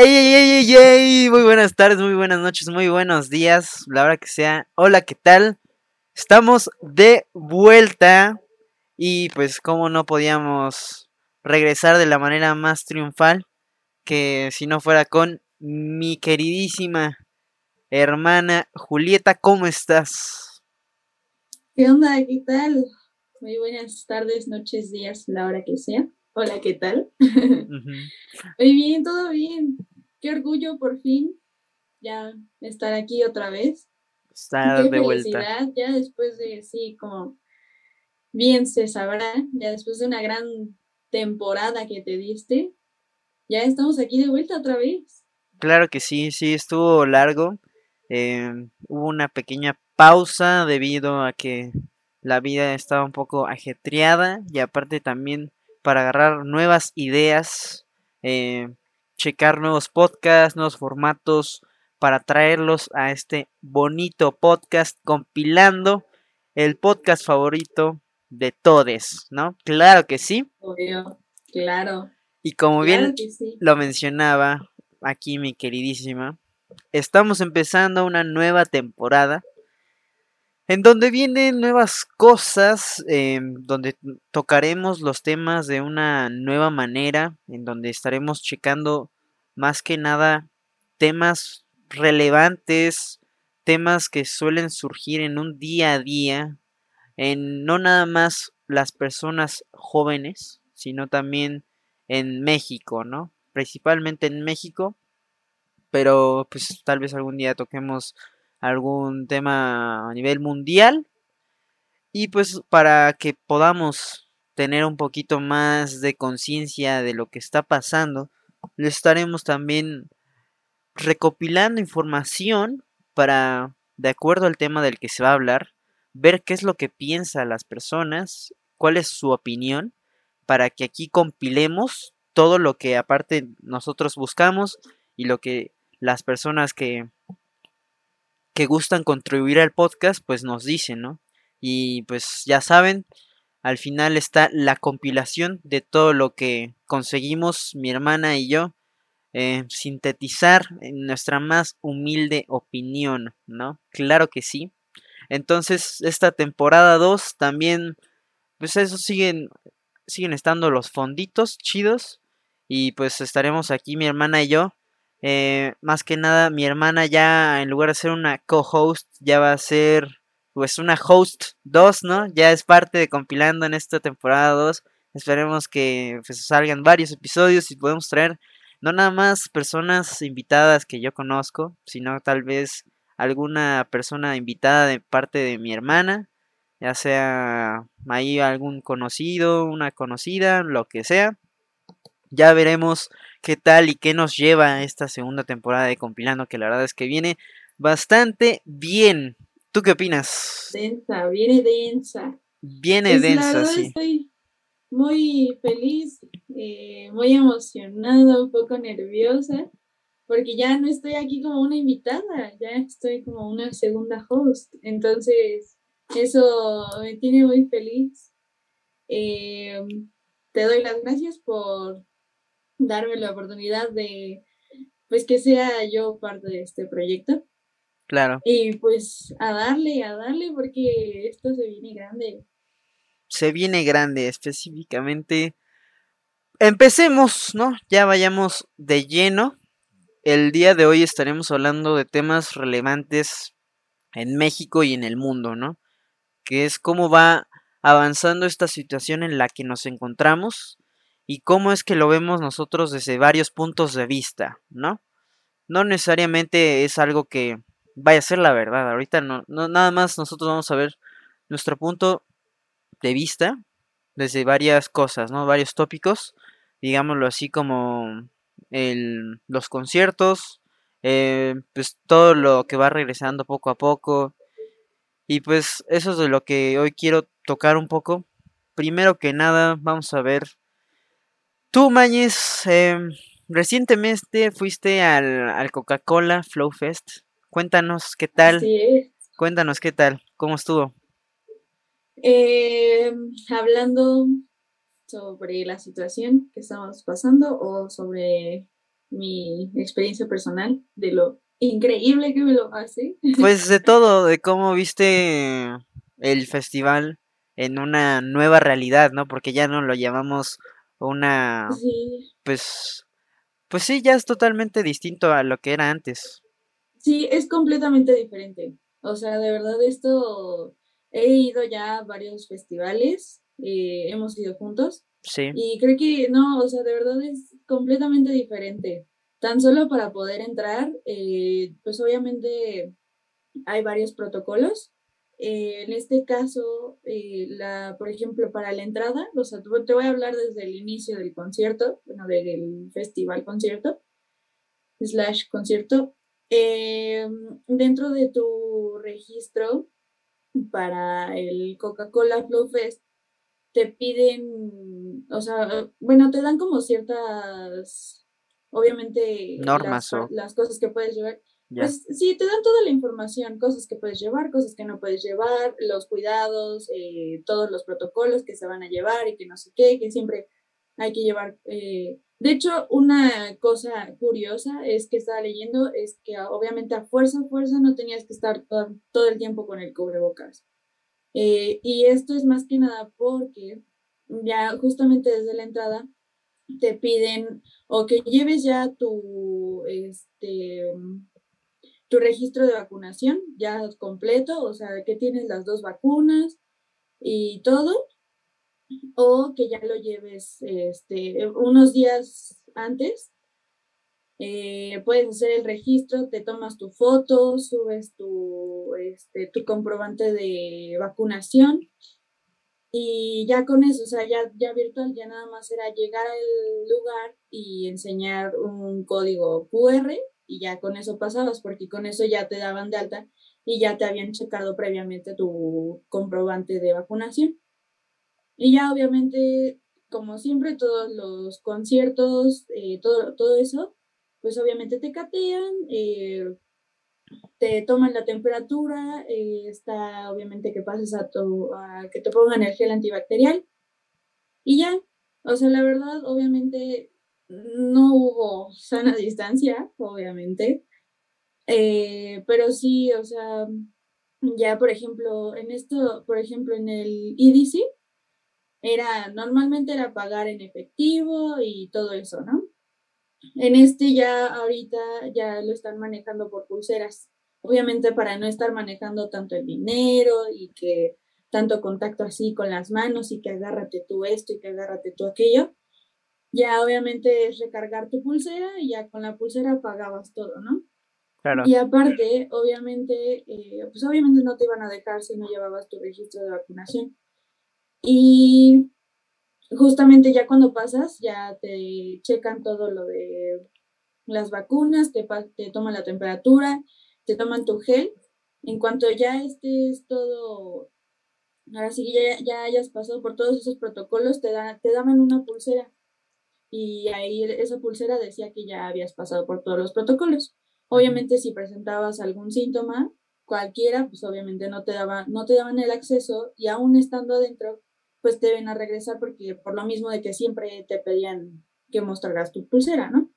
Ey, ey, ey, ey, muy buenas tardes, muy buenas noches, muy buenos días, la hora que sea. Hola, ¿qué tal? Estamos de vuelta y pues como no podíamos regresar de la manera más triunfal que si no fuera con mi queridísima hermana Julieta, ¿cómo estás? ¿Qué onda? ¿Qué tal? Muy buenas tardes, noches, días, la hora que sea. Hola, ¿qué tal? Muy bien, todo bien. Qué orgullo por fin ya estar aquí otra vez. Estar de vuelta. Ya después de, sí, como bien se sabrá, ya después de una gran temporada que te diste, ya estamos aquí de vuelta otra vez. Claro que sí, sí, estuvo largo. Em, hubo una pequeña pausa debido a que la vida estaba un poco ajetreada y aparte también para agarrar nuevas ideas, eh, checar nuevos podcasts, nuevos formatos, para traerlos a este bonito podcast compilando el podcast favorito de todos, ¿no? Claro que sí. Obvio, claro. Y como bien lo mencionaba aquí mi queridísima, estamos empezando una nueva temporada en donde vienen nuevas cosas, em, donde tocaremos los temas de una nueva manera, en donde estaremos checando más que nada temas relevantes, temas que suelen surgir en un día a día, en no nada más las personas jóvenes, sino también en México, ¿no? Principalmente en México, pero pues tal vez algún día toquemos algún tema a nivel mundial. Y pues para que podamos tener un poquito más de conciencia de lo que está pasando, le estaremos también recopilando información para, de acuerdo al tema del que se va a hablar, ver qué es lo que piensan las personas, cuál es su opinión, para que aquí compilemos todo lo que aparte nosotros buscamos y lo que las personas que que gustan contribuir al podcast, pues nos dicen, ¿no? Y pues ya saben, al final está la compilación de todo lo que conseguimos mi hermana y yo eh, sintetizar en nuestra más humilde opinión, ¿no? Claro que sí. Entonces, esta temporada 2 también, pues eso siguen, siguen estando los fonditos chidos. Y pues estaremos aquí mi hermana y yo eh, más que nada, mi hermana ya, en lugar de ser una co-host, ya va a ser pues una host 2, ¿no? Ya es parte de compilando en esta temporada 2. Esperemos que pues, salgan varios episodios y podemos traer no nada más personas invitadas que yo conozco, sino tal vez alguna persona invitada de parte de mi hermana, ya sea ahí algún conocido, una conocida, lo que sea. Ya veremos qué tal y qué nos lleva esta segunda temporada de Compilando, que la verdad es que viene bastante bien. ¿Tú qué opinas? Densa, viene densa. Viene pues, densa, sí. Estoy muy feliz, eh, muy emocionada, un poco nerviosa, porque ya no estoy aquí como una invitada, ya estoy como una segunda host. Entonces, eso me tiene muy feliz. Eh, te doy las gracias por darme la oportunidad de, pues, que sea yo parte de este proyecto. Claro. Y pues a darle, a darle, porque esto se viene grande. Se viene grande, específicamente. Empecemos, ¿no? Ya vayamos de lleno. El día de hoy estaremos hablando de temas relevantes en México y en el mundo, ¿no? Que es cómo va avanzando esta situación en la que nos encontramos y cómo es que lo vemos nosotros desde varios puntos de vista, ¿no? No necesariamente es algo que vaya a ser la verdad, ahorita no, no nada más nosotros vamos a ver nuestro punto de vista desde varias cosas, ¿no? Varios tópicos, digámoslo así como los conciertos, eh, pues todo lo que va regresando poco a poco. Y pues eso es de lo que hoy quiero tocar un poco. Primero que nada, vamos a ver Tú, Mañez, em, recientemente fuiste al, Coca-Cola Flow Fest. Cuéntanos qué tal. Cuéntanos qué tal, cómo estuvo. Em, hablando sobre la situación que estamos pasando o sobre mi experiencia personal de lo increíble que me lo hace. Pues de todo, de cómo viste el festival en una nueva realidad, ¿no? Porque ya no lo llamamos una Sí, pues pues sí, ya es totalmente distinto a lo que era antes. sí, es completamente diferente. O sea, de verdad esto, he ido ya a varios festivales, eh, hemos ido juntos Sí, y creo que no, o sea, de verdad es completamente diferente. Tan solo para poder entrar, eh, pues obviamente hay varios protocolos. Eh, en este caso, eh, la, por ejemplo, para la entrada, o sea, te te voy a hablar desde el inicio del concierto, bueno, del festival concierto, slash concierto. Eh, dentro de tu registro para el Coca-Cola Flow Fest, te piden, o sea, bueno, te dan como ciertas, obviamente, normas o las cosas que puedes llevar. Pues sí, te dan toda la información, cosas que puedes llevar, cosas que no puedes llevar, los cuidados, eh, todos los protocolos que se van a llevar y que no sé qué, que siempre hay que llevar. eh, De hecho, una cosa curiosa es que estaba leyendo, es que obviamente a fuerza, a fuerza no tenías que estar todo, todo el tiempo con el cubrebocas. Eh, y esto es más que nada porque ya justamente desde la entrada te piden o que lleves ya tu, este, tu registro de vacunación ya completo, o sea, que tienes las dos vacunas y todo, o que ya lo lleves este, unos días antes. eh, puedes hacer el registro, te tomas tu foto, subes tu, este, tu comprobante de vacunación y ya con eso, o sea, ya, ya virtual, ya nada más era llegar al lugar y enseñar un código QR y ya con eso pasabas, porque con eso ya te daban de alta y ya te habían checado previamente tu comprobante de vacunación. Y ya obviamente, como siempre, todos los conciertos, eh, todo, todo eso, pues obviamente te catean, eh, te toman la temperatura, eh, está obviamente que pases a, tu, a que te pongan el gel antibacterial y ya. O sea, la verdad, obviamente no hubo sana distancia, obviamente, eh, pero sí, o sea, ya por ejemplo, en esto, por ejemplo, en el EDC, era, normalmente era pagar en efectivo y todo eso, ¿no? En este ya ahorita ya lo están manejando por pulseras. Obviamente para no estar manejando tanto el dinero y que tanto contacto así con las manos y que agárrate tú esto y que agárrate tú aquello. Ya obviamente es recargar tu pulsera y ya con la pulsera pagabas todo, ¿no? Claro. Y aparte, obviamente, eh, pues obviamente no te iban a dejar si no llevabas tu registro de vacunación. Y justamente ya cuando pasas, ya te checan todo lo de las vacunas, te, te toman la temperatura, te toman tu gel. En cuanto ya estés todo, ahora sí que ya, ya hayas pasado por todos esos protocolos, te, da, te daban una pulsera. Y ahí esa pulsera decía que ya habías pasado por todos los protocolos. Obviamente, si presentabas algún síntoma, cualquiera, pues obviamente no te, daba, no te daban el acceso y aún estando adentro, pues te ven a regresar porque por lo mismo de que siempre te pedían que mostraras tu pulsera, ¿no?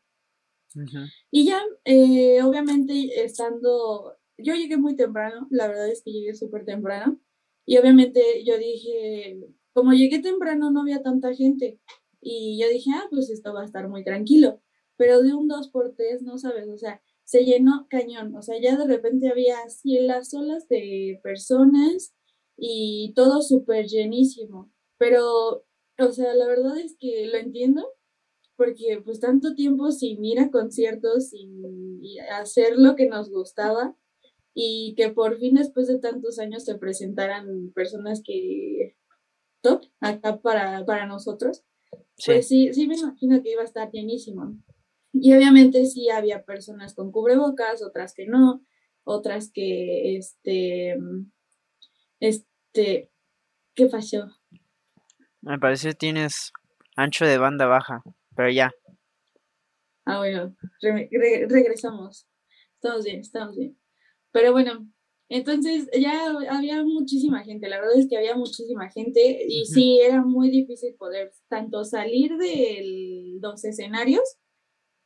Y ya, eh, obviamente, estando, yo llegué muy temprano, la verdad es que llegué súper temprano, y obviamente yo dije, como llegué temprano no había tanta gente, y yo dije, ah, pues esto va a estar muy tranquilo, pero de un 2 por 3 no sabes, o sea, se llenó cañón, o sea, ya de repente había así las de personas y todo súper llenísimo, pero, o sea, la verdad es que lo entiendo, porque pues tanto tiempo sin ir a conciertos, sin hacer lo que nos gustaba y que por fin después de tantos años se presentaran personas que top acá para, para nosotros, Sí, pues sí, sí me imagino que iba a estar llenísimo. Y obviamente sí había personas con cubrebocas, otras que no, otras que, este, este, ¿qué pasó? me parece que tienes ancho de banda baja, pero ya. Ah, bueno, re- re- regresamos. Estamos bien, estamos bien. Pero bueno, entonces ya había muchísima gente, la verdad es que había muchísima gente y Ujú. sí, era muy difícil poder tanto salir de los escenarios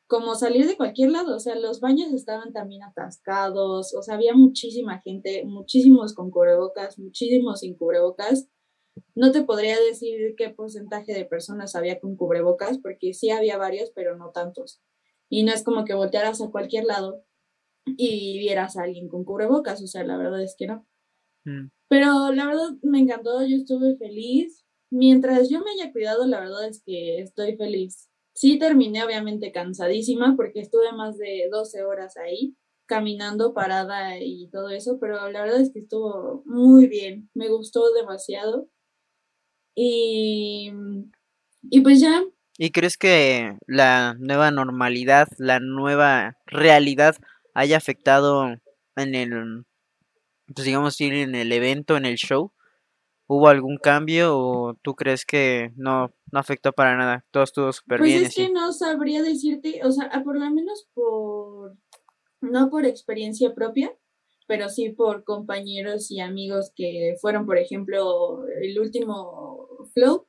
como salir de cualquier lado, o sea, los baños estaban también atascados, o sea, había muchísima gente, muchísimos con cubrebocas, muchísimos sin cubrebocas. No te podría decir qué porcentaje de personas había con cubrebocas, porque sí había varios, pero no tantos. Y no es como que voltearas a cualquier lado y vieras a alguien con cubrebocas, o sea, la verdad es que no. Mm. Pero la verdad me encantó, yo estuve feliz. Mientras yo me haya cuidado, la verdad es que estoy feliz. Sí terminé obviamente cansadísima porque estuve más de 12 horas ahí caminando, parada y todo eso, pero la verdad es que estuvo muy bien, me gustó demasiado. Y, y pues ya. ¿Y crees que la nueva normalidad, la nueva realidad haya afectado en el, pues digamos, ir en el evento, en el show? ¿Hubo algún cambio o tú crees que no, no afectó para nada? Todo estuvo súper pues bien. Pues es que no sabría decirte, o sea, por lo menos por, no por experiencia propia, pero sí por compañeros y amigos que fueron, por ejemplo, el último flow,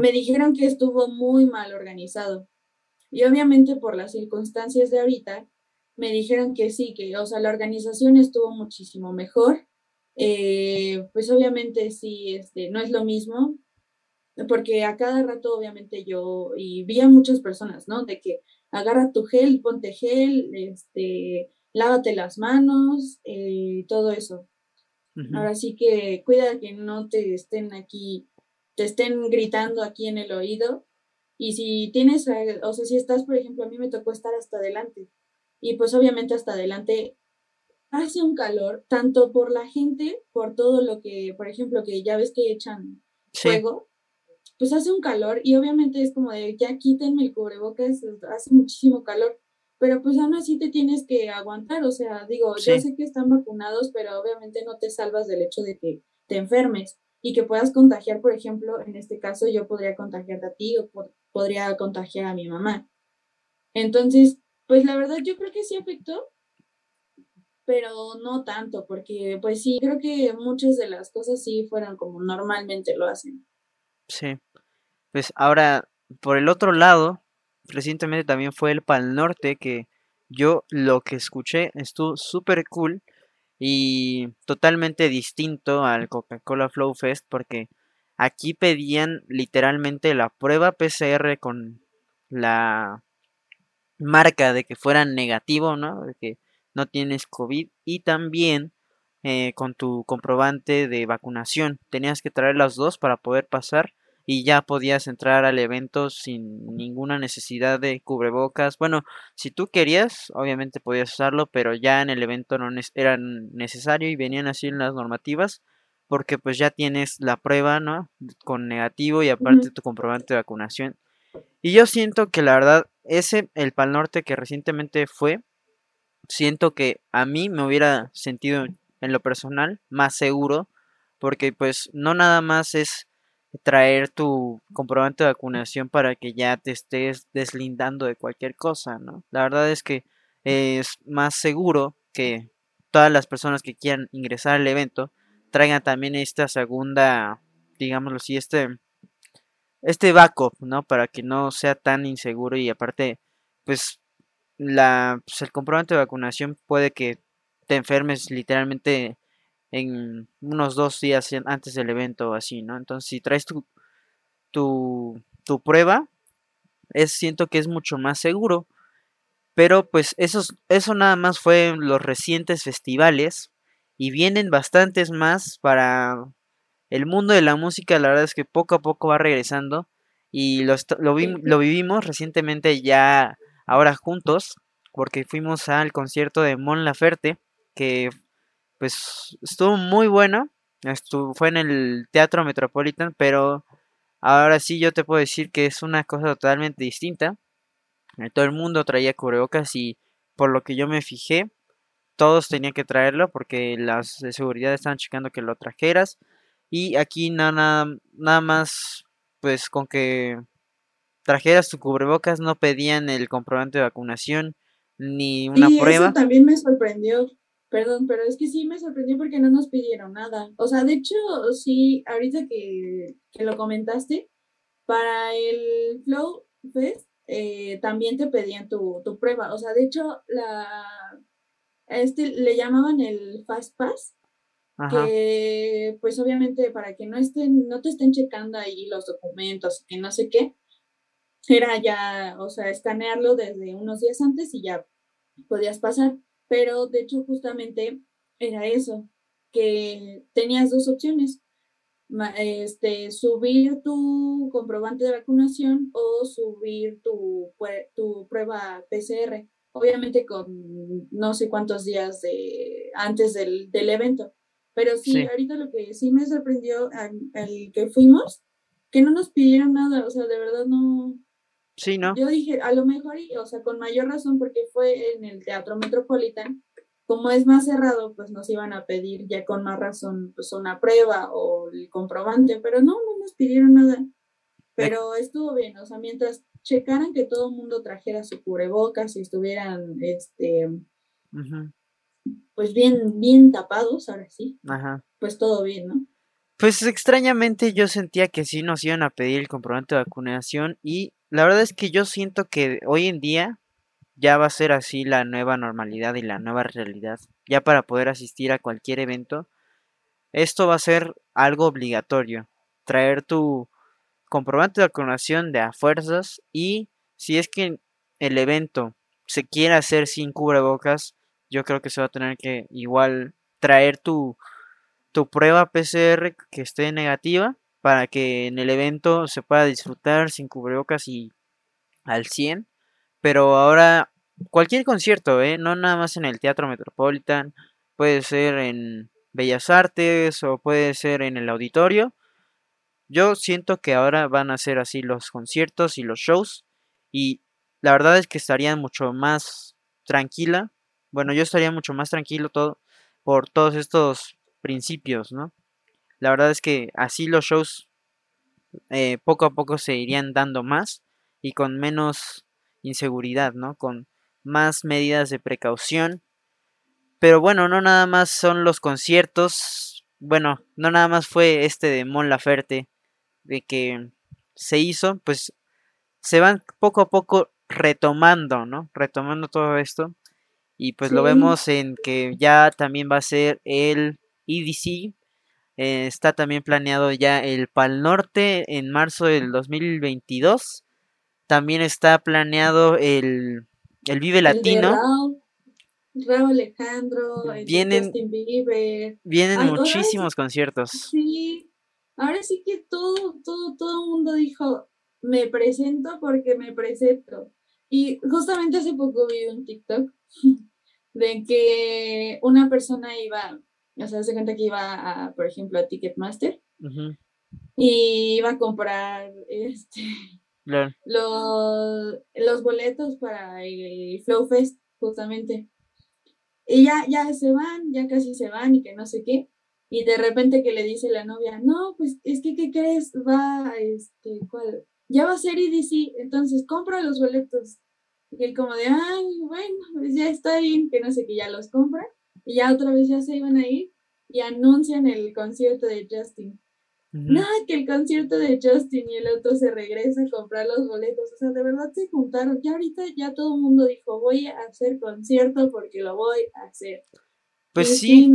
me dijeron que estuvo muy mal organizado. Y obviamente por las circunstancias de ahorita, me dijeron que sí, que, o sea, la organización estuvo muchísimo mejor eh, pues obviamente sí, este, no es lo mismo, porque a cada rato obviamente yo, y vi a muchas personas, ¿no? De que agarra tu gel, ponte gel, este, lávate las manos, eh, todo eso. Ahora sí que cuida que no te estén aquí, te estén gritando aquí en el oído. Y si tienes, o sea, si estás, por ejemplo, a mí me tocó estar hasta adelante. Y pues obviamente hasta adelante hace un calor, tanto por la gente, por todo lo que, por ejemplo, que ya ves que echan fuego, pues hace un calor y obviamente es como de, ya quítenme el cubrebocas, hace muchísimo calor, pero pues aún así te tienes que aguantar, o sea, digo, yo sé que están vacunados, pero obviamente no te salvas del hecho de que te enfermes y que puedas contagiar, por ejemplo, en este caso yo podría contagiarte a ti o podría contagiar a mi mamá. Entonces, pues la verdad yo creo que sí afectó, pero no tanto, porque pues sí, creo que muchas de las cosas sí fueron como normalmente lo hacen. Sí, pues ahora, por el otro lado, recientemente también fue el Pal Norte, que yo lo que escuché estuvo súper cool y totalmente distinto al Coca-Cola Flow Fest, porque aquí pedían literalmente la prueba PCR con la marca de que fuera negativo, ¿no? De que no tienes COVID y también eh, con tu comprobante de vacunación. Tenías que traer las dos para poder pasar y ya podías entrar al evento sin ninguna necesidad de cubrebocas. Bueno, si tú querías, obviamente podías usarlo, pero ya en el evento no era necesario y venían así en las normativas porque pues ya tienes la prueba, ¿no? Con negativo y aparte tu comprobante de vacunación. Y yo siento que la verdad, ese, el Pal Norte que recientemente fue, siento que a mí me hubiera sentido en lo personal más seguro porque pues no nada más es traer tu comprobante de vacunación para que ya te estés deslindando de cualquier cosa, ¿no? La verdad es que es más seguro que todas las personas que quieran ingresar al evento traigan también esta segunda, digámoslo así, este este backup, ¿no? Para que no sea tan inseguro y aparte pues la, pues, el comprobante de vacunación puede que te enfermes literalmente en unos dos días antes del evento o así, ¿no? Entonces, si traes tu, tu, tu prueba, es, siento que es mucho más seguro. Pero pues eso, eso nada más fue los recientes festivales y vienen bastantes más para el mundo de la música. La verdad es que poco a poco va regresando y lo, lo, lo vivimos recientemente ya ahora juntos, porque fuimos al concierto de Mon Laferte, que pues estuvo muy bueno, estuvo, fue en el Teatro Metropolitan, pero ahora sí yo te puedo decir que es una cosa totalmente distinta. Eh, todo el mundo traía cubrebocas y por lo que yo me fijé, todos tenían que traerlo porque las de seguridad estaban checando que lo trajeras. Y aquí nada, nada más, pues con que trajeras tu cubrebocas, no pedían el comprobante de vacunación ni una y prueba. Eso también me sorprendió. Perdón, pero es que sí me sorprendió porque no nos pidieron nada. O sea, de hecho, sí, ahorita que, que lo comentaste, para el Flow Fest eh, también te pedían tu, tu, prueba. O sea, de hecho, la, este le llamaban el Fast Pass, que pues obviamente para que no estén, no te estén checando ahí los documentos, que no sé qué, era ya, o sea, escanearlo desde unos días antes y ya podías pasar. Pero de hecho, justamente era eso, que tenías dos opciones. Este, subir tu comprobante de vacunación o subir tu, tu prueba PCR, obviamente con no sé cuántos días de, antes del, del evento. Pero sí, ahorita lo que sí me sorprendió al, que fuimos, que no nos pidieron nada, o sea, de verdad no. Sí, ¿no? Yo dije, a lo mejor, o sea, con mayor razón, porque fue en el Teatro Metropolitan, como es más cerrado, pues nos iban a pedir ya con más razón, pues una prueba o el comprobante, pero no, no nos pidieron nada. Pero estuvo bien, o sea, mientras checaran que todo el mundo trajera su cubrebocas y estuvieran, este, pues bien, bien tapados, ahora sí. Ajá. Pues todo bien, ¿no? Pues extrañamente yo sentía que sí nos iban a pedir el comprobante de vacunación y la verdad es que yo siento que hoy en día ya va a ser así la nueva normalidad y la nueva realidad. Ya para poder asistir a cualquier evento, esto va a ser algo obligatorio. Traer tu comprobante de vacunación de a fuerzas y si es que el evento se quiere hacer sin cubrebocas, yo creo que se va a tener que igual traer tu, tu prueba PCR que esté negativa para que en el evento se pueda disfrutar sin cubrebocas y al 100. Pero ahora cualquier concierto, ¿eh? no nada más en el Teatro Metropolitan, puede ser en Bellas Artes o puede ser en el auditorio. Yo siento que ahora van a ser así los conciertos y los shows y la verdad es que estarían mucho más tranquila bueno, yo estaría mucho más tranquilo todo por todos estos principios, ¿no? La verdad es que así los shows eh, poco a poco se irían dando más y con menos inseguridad, ¿no? Con más medidas de precaución. Pero bueno, no nada más son los conciertos. Bueno, no nada más fue este de Mon Laferte de que se hizo, pues se van poco a poco retomando, ¿no? Retomando todo esto. Y pues lo vemos en que ya también va a ser el EDC. Eh, está también planeado ya el Pal Norte en marzo del 2022. También está planeado el, el Vive Latino. Raúl, Alejandro, vienen, Justin Bieber. Vienen muchísimos conciertos. Sí, ahora sí que todo, todo, todo el mundo dijo, me presento porque me presento. Y justamente hace poco vi un TikTok de que una persona iba, o sea, se cuenta que iba a, por ejemplo, a Ticketmaster y iba a comprar este, los, los boletos para el Flow Fest, justamente. Y ya, ya se van, ya casi se van y que no sé qué. Y de repente que le dice la novia, no, pues es que, ¿qué crees? Va, este, ¿cuál? Ya va a ser EDC, entonces compra los boletos. Y él como de, ay, bueno, pues ya está bien, que no sé, que ya los compra. Y ya otra vez ya se iban a ir y anuncian el concierto de Justin. Nada, que el concierto de Justin y el otro se regresa a comprar los boletos. O sea, de verdad se juntaron. Ya ahorita ya todo el mundo dijo, voy a hacer concierto porque lo voy a hacer. Pues sí,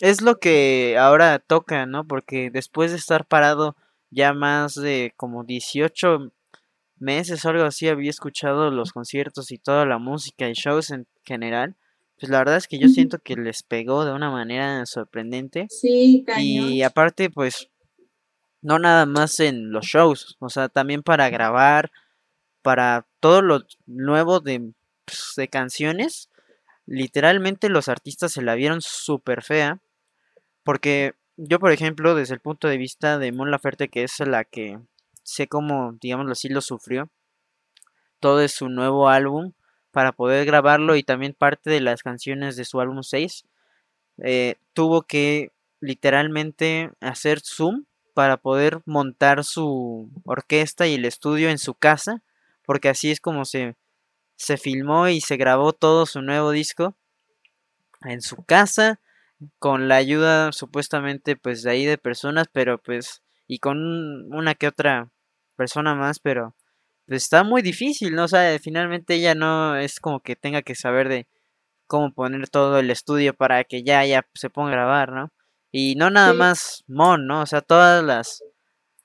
es lo que ahora toca, ¿no? Porque después de estar parado ya más de como 18 meses o algo así había escuchado los conciertos y toda la música y shows en general. Pues la verdad es que yo siento que les pegó de una manera sorprendente. Sí, Y aparte, pues, no nada más en los shows, o sea, también para grabar, para todo lo nuevo de, pues, de canciones. Literalmente los artistas se la vieron súper fea. Porque yo, por ejemplo, desde el punto de vista de Mon Laferte, que es la que sé cómo, digámoslo así, lo sufrió. Todo es su nuevo álbum para poder grabarlo y también parte de las canciones de su álbum 6. Eh, tuvo que literalmente hacer zoom para poder montar su orquesta y el estudio en su casa, porque así es como se, se filmó y se grabó todo su nuevo disco en su casa, con la ayuda supuestamente pues de ahí de personas, pero pues y con una que otra persona más, pero pues está muy difícil, ¿no? O sea, finalmente ella no es como que tenga que saber de cómo poner todo el estudio para que ya, ya se ponga a grabar, ¿no? Y no nada más Mon, ¿no? O sea, todas las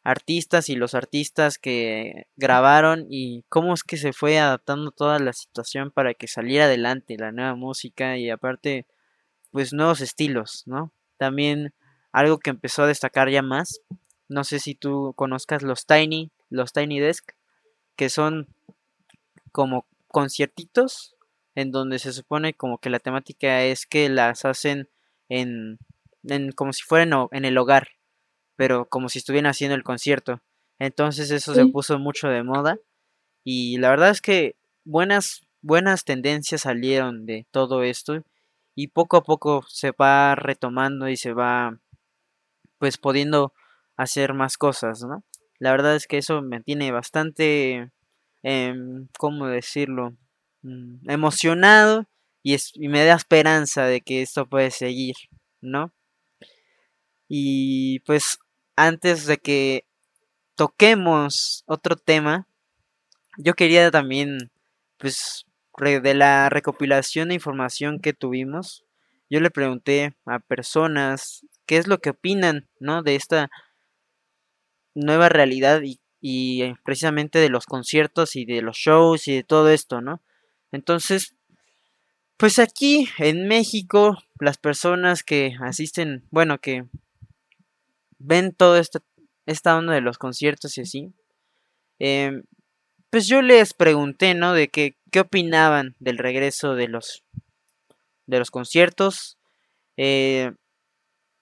artistas y los artistas que grabaron y cómo es que se fue adaptando toda la situación para que saliera adelante la nueva música y aparte, pues nuevos estilos, ¿no? También algo que empezó a destacar ya más, no sé si tú conozcas los Tiny, los Tiny Desk, que son como conciertitos en donde se supone como que la temática es que las hacen en, en como si fueran en el hogar, pero como si estuvieran haciendo el concierto. Entonces eso se puso mucho de moda y la verdad es que buenas buenas tendencias salieron de todo esto y poco a poco se va retomando y se va pues pudiendo hacer más cosas, ¿no? La verdad es que eso me tiene bastante, eh, ¿cómo decirlo? Mm, emocionado y, y me da esperanza de que esto puede seguir, ¿no? Y pues antes de que toquemos otro tema, yo quería también, pues, de la recopilación de información que tuvimos, yo le pregunté a personas qué es lo que opinan, ¿no? De esta nueva realidad y, y precisamente de los conciertos y de los shows y de todo esto, ¿no? Entonces, pues aquí en México, las personas que asisten, bueno, que ven todo esta, esta onda de los conciertos y así, em, pues yo les pregunté, ¿no? De que, qué opinaban del regreso de los, de los conciertos. Eh,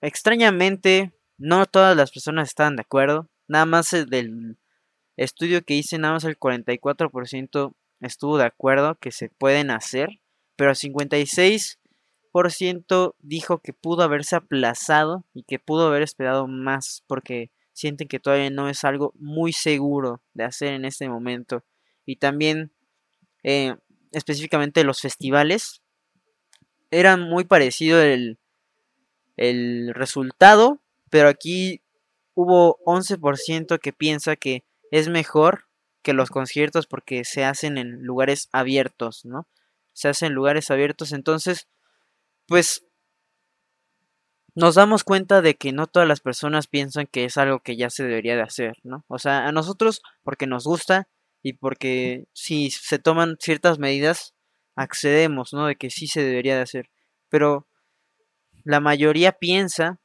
extrañamente, no todas las personas estaban de acuerdo. Nada más del estudio que hice, nada más el 44% estuvo de acuerdo que se pueden hacer. Pero el 56% dijo que pudo haberse aplazado y que pudo haber esperado más porque sienten que todavía no es algo muy seguro de hacer en este momento. Y también eh, específicamente los festivales. Era muy parecido el, el resultado, pero aquí hubo 11% que piensa que es mejor que los conciertos porque se hacen en lugares abiertos, ¿no? Se hacen en lugares abiertos, entonces, pues nos damos cuenta de que no todas las personas piensan que es algo que ya se debería de hacer, ¿no? O sea, a nosotros porque nos gusta y porque si se toman ciertas medidas, accedemos, ¿no? De que sí se debería de hacer. Pero la mayoría piensa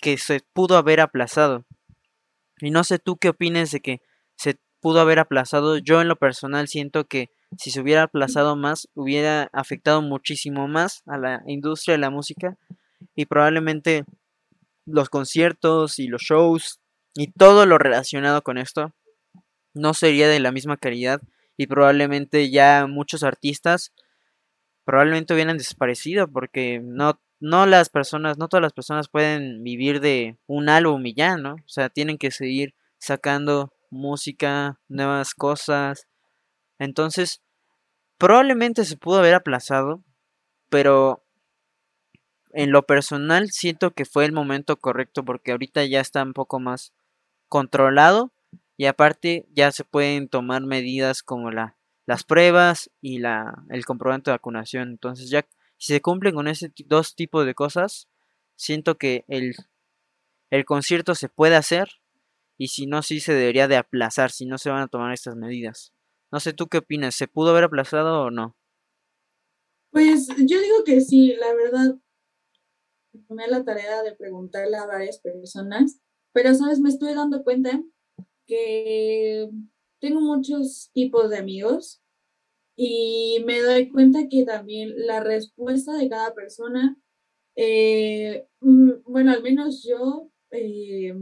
que se pudo haber aplazado. Y no sé tú qué opines de que se pudo haber aplazado. Yo en lo personal siento que si se hubiera aplazado más, hubiera afectado muchísimo más a la industria de la música y probablemente los conciertos y los shows y todo lo relacionado con esto no sería de la misma calidad y probablemente ya muchos artistas probablemente hubieran desaparecido porque no no las personas, no todas las personas pueden vivir de un álbum y ya, ¿no? O sea, tienen que seguir sacando música, nuevas cosas. Entonces, probablemente se pudo haber aplazado, pero en lo personal siento que fue el momento correcto porque ahorita ya está un poco más controlado y aparte ya se pueden tomar medidas como la, las pruebas y la, el comprobante de vacunación. Entonces ya si se cumplen con ese dos tipos de cosas, siento que el, el concierto se puede hacer y si no, sí se debería de aplazar, si no se van a tomar estas medidas. No sé tú qué opinas, ¿se pudo haber aplazado o no? Pues yo digo que sí, la verdad. Tomé la tarea de preguntarle a varias personas, pero sabes, me estoy dando cuenta que tengo muchos tipos de amigos y me doy cuenta que también la respuesta de cada persona, eh, mm, bueno, al menos yo eh,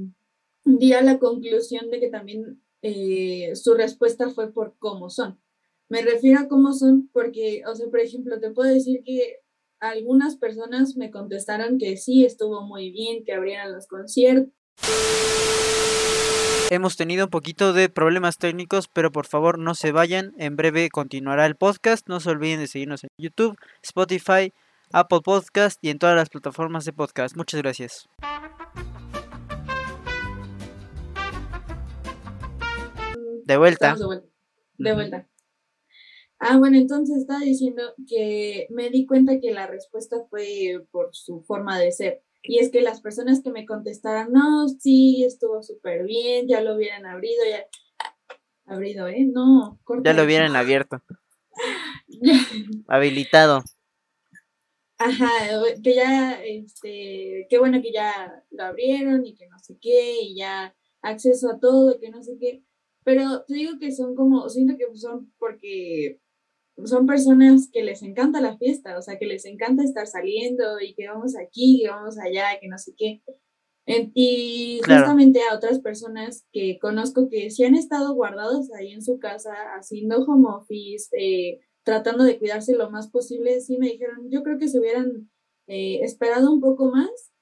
di a la conclusión de que también eh, su respuesta fue por cómo son. Me refiero a cómo son porque, o sea, por ejemplo, te puedo decir que algunas personas me contestaron que sí, estuvo muy bien, que abrieran los conciertos. Hemos tenido un poquito de problemas técnicos, pero por favor no se vayan. En breve continuará el podcast. No se olviden de seguirnos en YouTube, Spotify, Apple Podcast y en todas las plataformas de podcast. Muchas gracias. De vuelta. de vuelta. Ah, bueno, entonces estaba diciendo que me di cuenta que la respuesta fue por su forma de ser. Y es que las personas que me contestaran, no, sí, estuvo súper bien, ya lo hubieran abrido, ya. Abrido, ¿eh? No, Ya lo hubieran abierto. Habilitado. Ajá, que ya, este, qué bueno que ya lo abrieron y que no sé qué, y ya acceso a todo, que no sé qué. Pero te digo que son como, siento que son porque son personas que les encanta la fiesta, o sea, que les encanta estar saliendo y que vamos aquí, que vamos allá, que no sé qué. y justamente a otras personas que conozco que sí han estado guardados ahí en su casa haciendo home office, eh, tratando de cuidarse lo más posible, sí me dijeron, yo creo que se hubieran eh, esperado un poco más,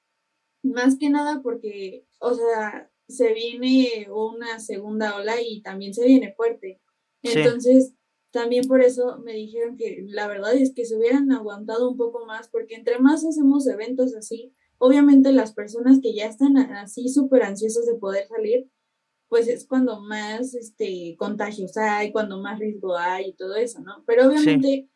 más que nada porque, o sea, se viene una segunda ola y también se viene fuerte. Entonces, también por eso me dijeron que la verdad es que se hubieran aguantado un poco más, porque entre más hacemos eventos así, obviamente las personas que ya están así súper ansiosas de poder salir, pues es cuando más este, contagios hay, cuando más riesgo hay y todo eso, ¿no? Pero obviamente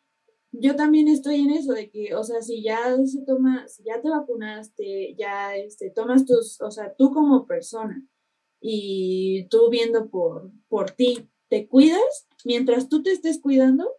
yo también estoy en eso de que, o sea, si ya se toma, si ya te vacunaste, ya este, tomas tus, o sea, tú como persona y tú viendo por, por ti, te cuidas, mientras tú te estés cuidando,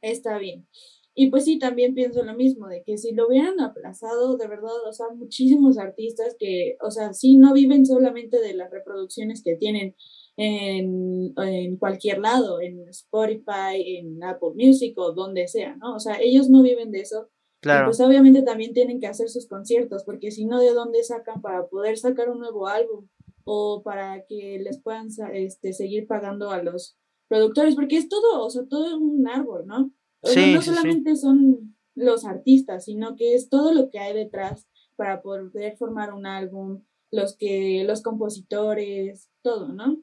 está bien. Y pues sí, también pienso lo mismo, de que si lo hubieran aplazado, de verdad, o sea, muchísimos artistas que, o sea, sí, no viven solamente de las reproducciones que tienen en, en cualquier lado, en Spotify, en Apple Music o donde sea, ¿no? O sea, ellos no viven de eso. Claro. Y pues obviamente también tienen que hacer sus conciertos, porque si no, ¿de dónde sacan para poder sacar un nuevo álbum? O para que les puedan este, seguir pagando a los productores, porque es todo, o sea, todo es un árbol, ¿no? no solamente son los artistas, sino que es todo lo que hay detrás para poder formar un álbum, los que, los compositores, todo, ¿no?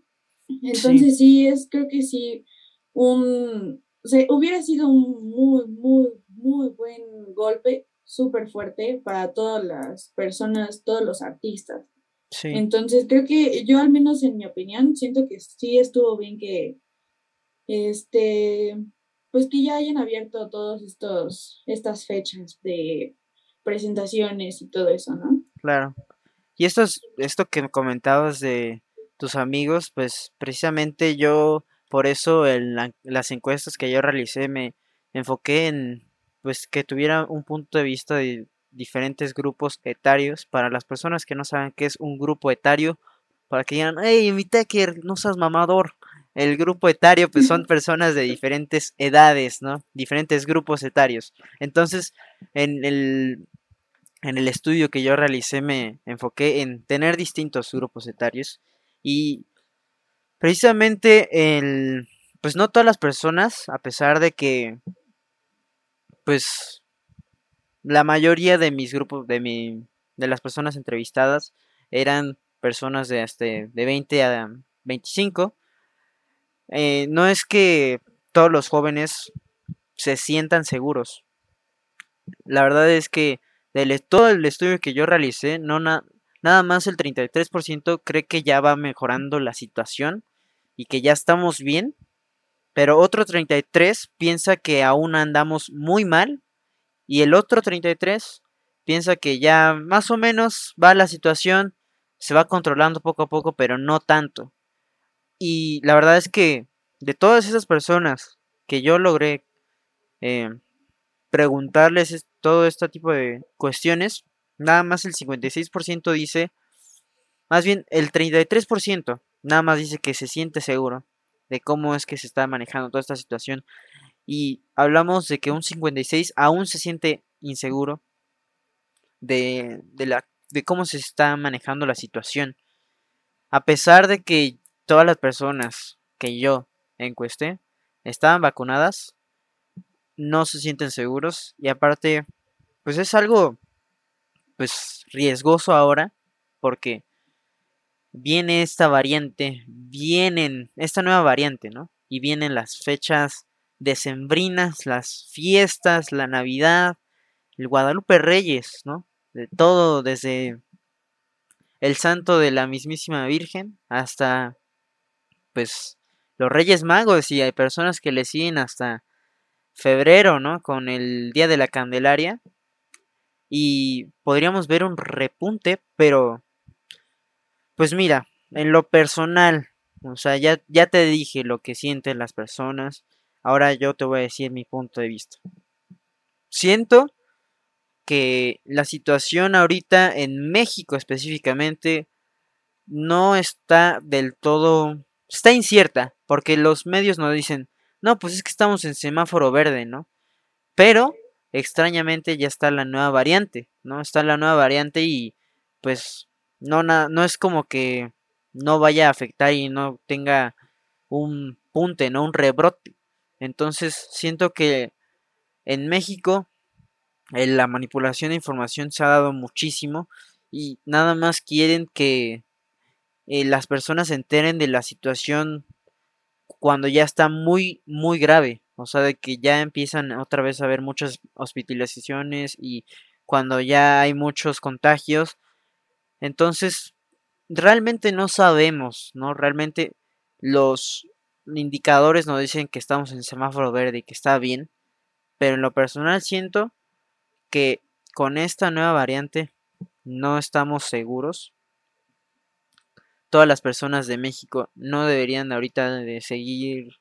Entonces sí, es, creo que sí, un, o sea, hubiera sido un muy, muy, muy buen golpe, súper fuerte para todas las personas, todos los artistas. Sí. Entonces creo que yo al menos en mi opinión siento que sí estuvo bien que, este, pues que ya hayan abierto todos estos, estas fechas de presentaciones y todo eso, ¿no? Claro. Y esto, es, esto que comentabas de tus amigos, pues precisamente yo, por eso en las encuestas que yo realicé me enfoqué en pues que tuviera un punto de vista de diferentes grupos etarios para las personas que no saben qué es un grupo etario, para que digan, hey, mi Tecker, no seas mamador, el grupo etario pues son personas de diferentes edades, ¿no? Diferentes grupos etarios. Entonces, en el, en el estudio que yo realicé me enfoqué en tener distintos grupos etarios y precisamente el pues no todas las personas, a pesar de que pues la mayoría de mis grupos de mi de las personas entrevistadas eran personas de este de 20 a 25 eh, no es que todos los jóvenes se sientan seguros. La verdad es que de todo el estudio que yo realicé, no nada más el 33% cree que ya va mejorando la situación y que ya estamos bien, pero otro 33 piensa que aún andamos muy mal y el otro 33 piensa que ya más o menos va la situación, se va controlando poco a poco, pero no tanto. Y la verdad es que de todas esas personas que yo logré eh, preguntarles todo este tipo de cuestiones, nada más el 56% dice, más bien el 33% nada más dice que se siente seguro de cómo es que se está manejando toda esta situación. Y hablamos de que un 56 aún se siente inseguro de, de, la, de cómo se está manejando la situación. A pesar de que todas las personas que yo encuesté estaban vacunadas, no se sienten seguros y aparte, pues es algo pues riesgoso ahora porque viene esta variante, vienen esta nueva variante, ¿no? Y vienen las fechas decembrinas, las fiestas, la Navidad, el Guadalupe Reyes, ¿no? De todo desde el santo de la mismísima Virgen hasta pues los Reyes Magos y hay personas que le siguen hasta febrero, ¿no? Con el Día de la Candelaria. Y podríamos ver un repunte, pero pues mira, en lo personal, o sea, ya, ya te dije lo que sienten las personas. Ahora yo te voy a decir mi punto de vista. Siento que la situación ahorita en México específicamente no está del todo, está incierta, porque los medios nos dicen, no, pues es que estamos en semáforo verde, ¿no? Pero extrañamente ya está la nueva variante, ¿no? Está la nueva variante y pues no, no es como que no vaya a afectar y no tenga un punte, ¿no? Un rebrote. Entonces siento que en México eh, la manipulación de información se ha dado muchísimo y nada más quieren que eh, las personas se enteren de la situación cuando ya está muy, muy grave. O sea, de que ya empiezan otra vez a haber muchas hospitalizaciones y cuando ya hay muchos contagios. Entonces, realmente no sabemos, ¿no? Realmente los indicadores nos dicen que estamos en semáforo verde y que está bien. Pero en lo personal siento que con esta nueva variante no estamos seguros todas las personas de México no deberían ahorita de seguir,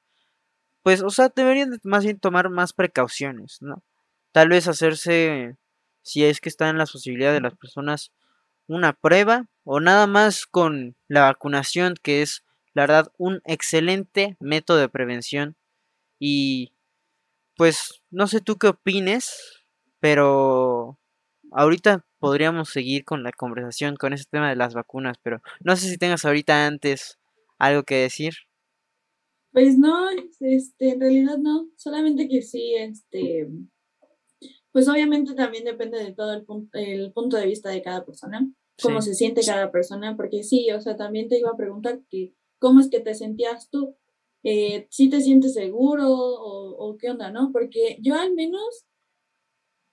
pues, o sea, deberían más bien tomar más precauciones, ¿no? Tal vez hacerse, si es que están las posibilidades de las personas, una prueba o nada más con la vacunación, que es, la verdad, un excelente método de prevención. Y, pues, no sé tú qué opines, pero ahorita podríamos seguir con la conversación con ese tema de las vacunas, pero no sé si tengas ahorita antes algo que decir. Pues no, este, en realidad no, solamente que sí, este, pues obviamente también depende de todo el, punto, el punto de vista de cada persona, cómo se siente cada persona, porque sí, o sea, también te iba a preguntar que cómo es que te sentías tú, eh, si te sientes seguro o, o qué onda, ¿no? Porque yo al menos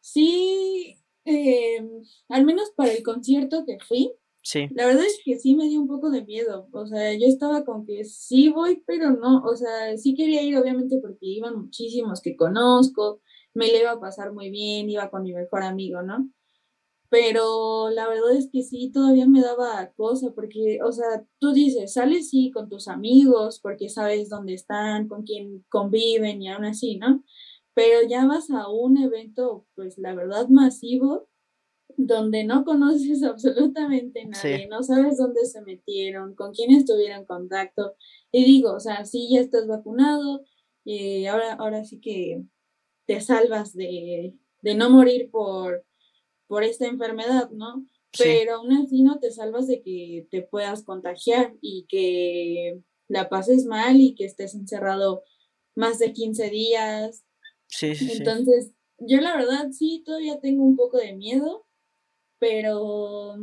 sí eh, al menos para el concierto que fui, sí. la verdad es que sí me dio un poco de miedo. O sea, yo estaba con que sí voy, pero no. O sea, sí quería ir, obviamente, porque iban muchísimos que conozco, me le iba a pasar muy bien, iba con mi mejor amigo, ¿no? Pero la verdad es que sí, todavía me daba cosa, porque, o sea, tú dices, sales sí con tus amigos, porque sabes dónde están, con quién conviven y aún así, ¿no? Pero ya vas a un evento, pues la verdad masivo, donde no conoces absolutamente nadie, no sabes dónde se metieron, con quién estuvieron en contacto. Y digo, o sea, sí, ya estás vacunado, y ahora, ahora sí que te salvas de, no morir por, por esta enfermedad, ¿no? Pero aún así no te salvas de que te puedas contagiar y que la pases mal y que estés encerrado más de 15 días Sí, sí, Entonces, yo la verdad sí, todavía tengo un poco de miedo, pero...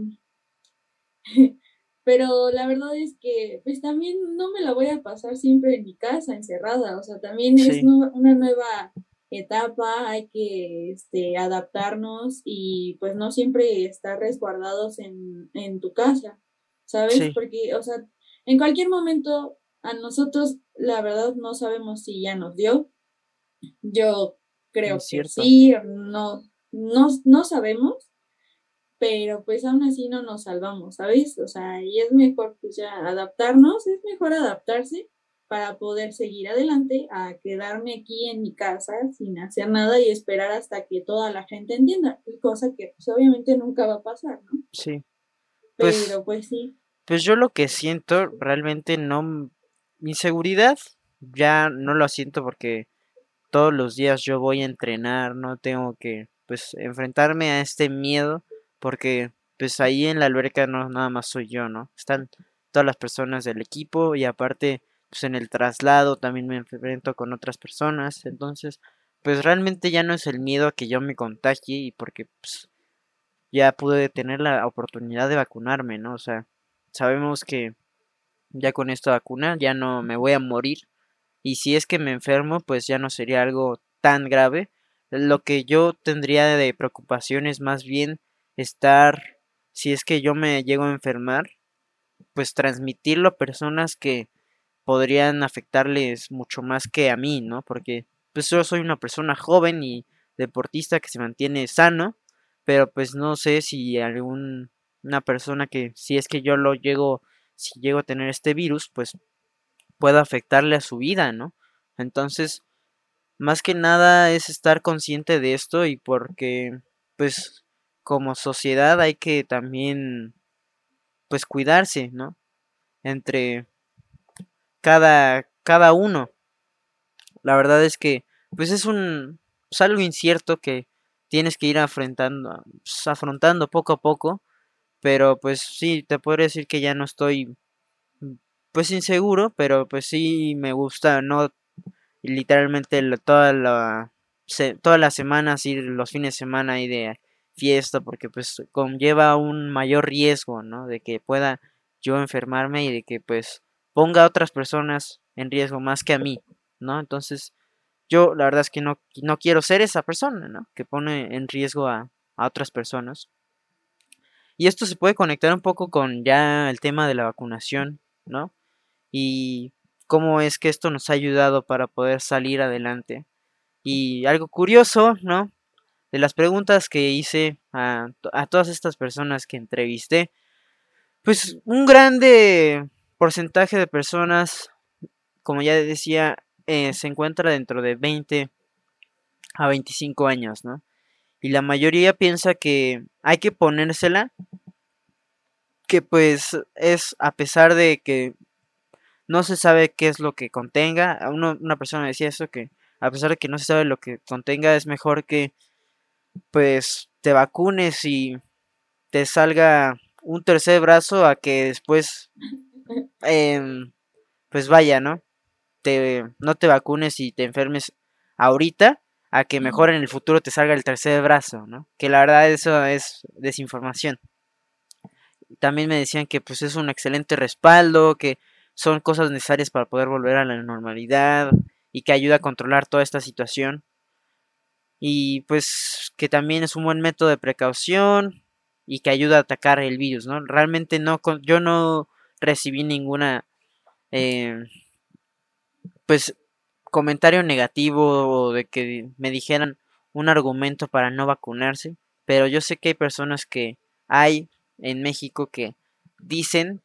pero la verdad es que pues también no me la voy a pasar siempre en mi casa encerrada, o sea, también es una nueva etapa, hay que este, adaptarnos y pues no siempre estar resguardados en, en tu casa, ¿sabes? Porque, o sea, en cualquier momento a nosotros la verdad no sabemos si ya nos dio, yo creo que sí, no, no, no sabemos, pero pues aún así no nos salvamos, ¿sabes? O sea, y es mejor pues ya adaptarnos, es mejor adaptarse para poder seguir adelante a quedarme aquí en mi casa sin hacer nada y esperar hasta que toda la gente entienda, cosa que pues obviamente nunca va a pasar, ¿no? Sí. Pues pero pues sí. Pues yo lo que siento realmente no, mi seguridad ya no lo siento porque todos los días yo voy a entrenar, no tengo que pues enfrentarme a este miedo porque pues ahí en la alberca no nada más soy yo, ¿no? Están todas las personas del equipo y aparte pues en el traslado también me enfrento con otras personas, entonces pues realmente ya no es el miedo a que yo me contagie y porque pues ya pude tener la oportunidad de vacunarme, ¿no? O sea, sabemos que ya con esta vacuna ya no me voy a morir y si es que me enfermo, pues ya no sería algo tan grave. Lo que yo tendría de preocupación es más bien estar, si es que yo me llego a enfermar, pues transmitirlo a personas que podrían afectarles mucho más que a mí, ¿no? Porque pues yo soy una persona joven y deportista que se mantiene sano, pero pues no sé si algún una persona que si es que yo lo llego si llego a tener este virus, pues pueda afectarle a su vida, ¿no? Entonces, más que nada es estar consciente de esto y porque pues como sociedad hay que también pues cuidarse, ¿no? Entre cada cada uno. La verdad es que pues es un algo incierto que tienes que ir afrontando pues, afrontando poco a poco, pero pues sí te podría decir que ya no estoy pues inseguro, pero pues sí me gusta no literalmente toda la todas las semanas ir los fines de semana y de fiesta porque pues conlleva un mayor riesgo, ¿no? De que pueda yo enfermarme y de que pues ponga a otras personas en riesgo más que a mí, ¿no? Entonces yo la verdad es que no, no quiero ser esa persona, ¿no? Que pone en riesgo a, a otras personas. Y esto se puede conectar un poco con ya el tema de la vacunación, ¿no? Y cómo es que esto nos ha ayudado para poder salir adelante. Y algo curioso, ¿no? De las preguntas que hice a, todas estas personas que entrevisté, pues un grande porcentaje de personas, como ya decía, eh, se encuentra dentro de 20 a 25 años, ¿no? Y la mayoría piensa que hay que ponérsela, que pues es a pesar de que no se sabe qué es lo que contenga. una persona decía eso que a pesar de que no se sabe lo que contenga, es mejor que pues te vacunes y te salga un tercer brazo a que después em, pues vaya, ¿no? Te, no te vacunes y te enfermes ahorita a que mejor en el futuro te salga el tercer brazo, ¿no? Que la verdad eso es desinformación. También me decían que pues es un excelente respaldo, que son cosas necesarias para poder volver a la normalidad y que ayuda a controlar toda esta situación. Y pues que también es un buen método de precaución y que ayuda a atacar el virus, ¿no? Realmente no, yo no recibí ninguna, eh, pues, comentario negativo o de que me dijeran un argumento para no vacunarse, pero yo sé que hay personas que hay en México que dicen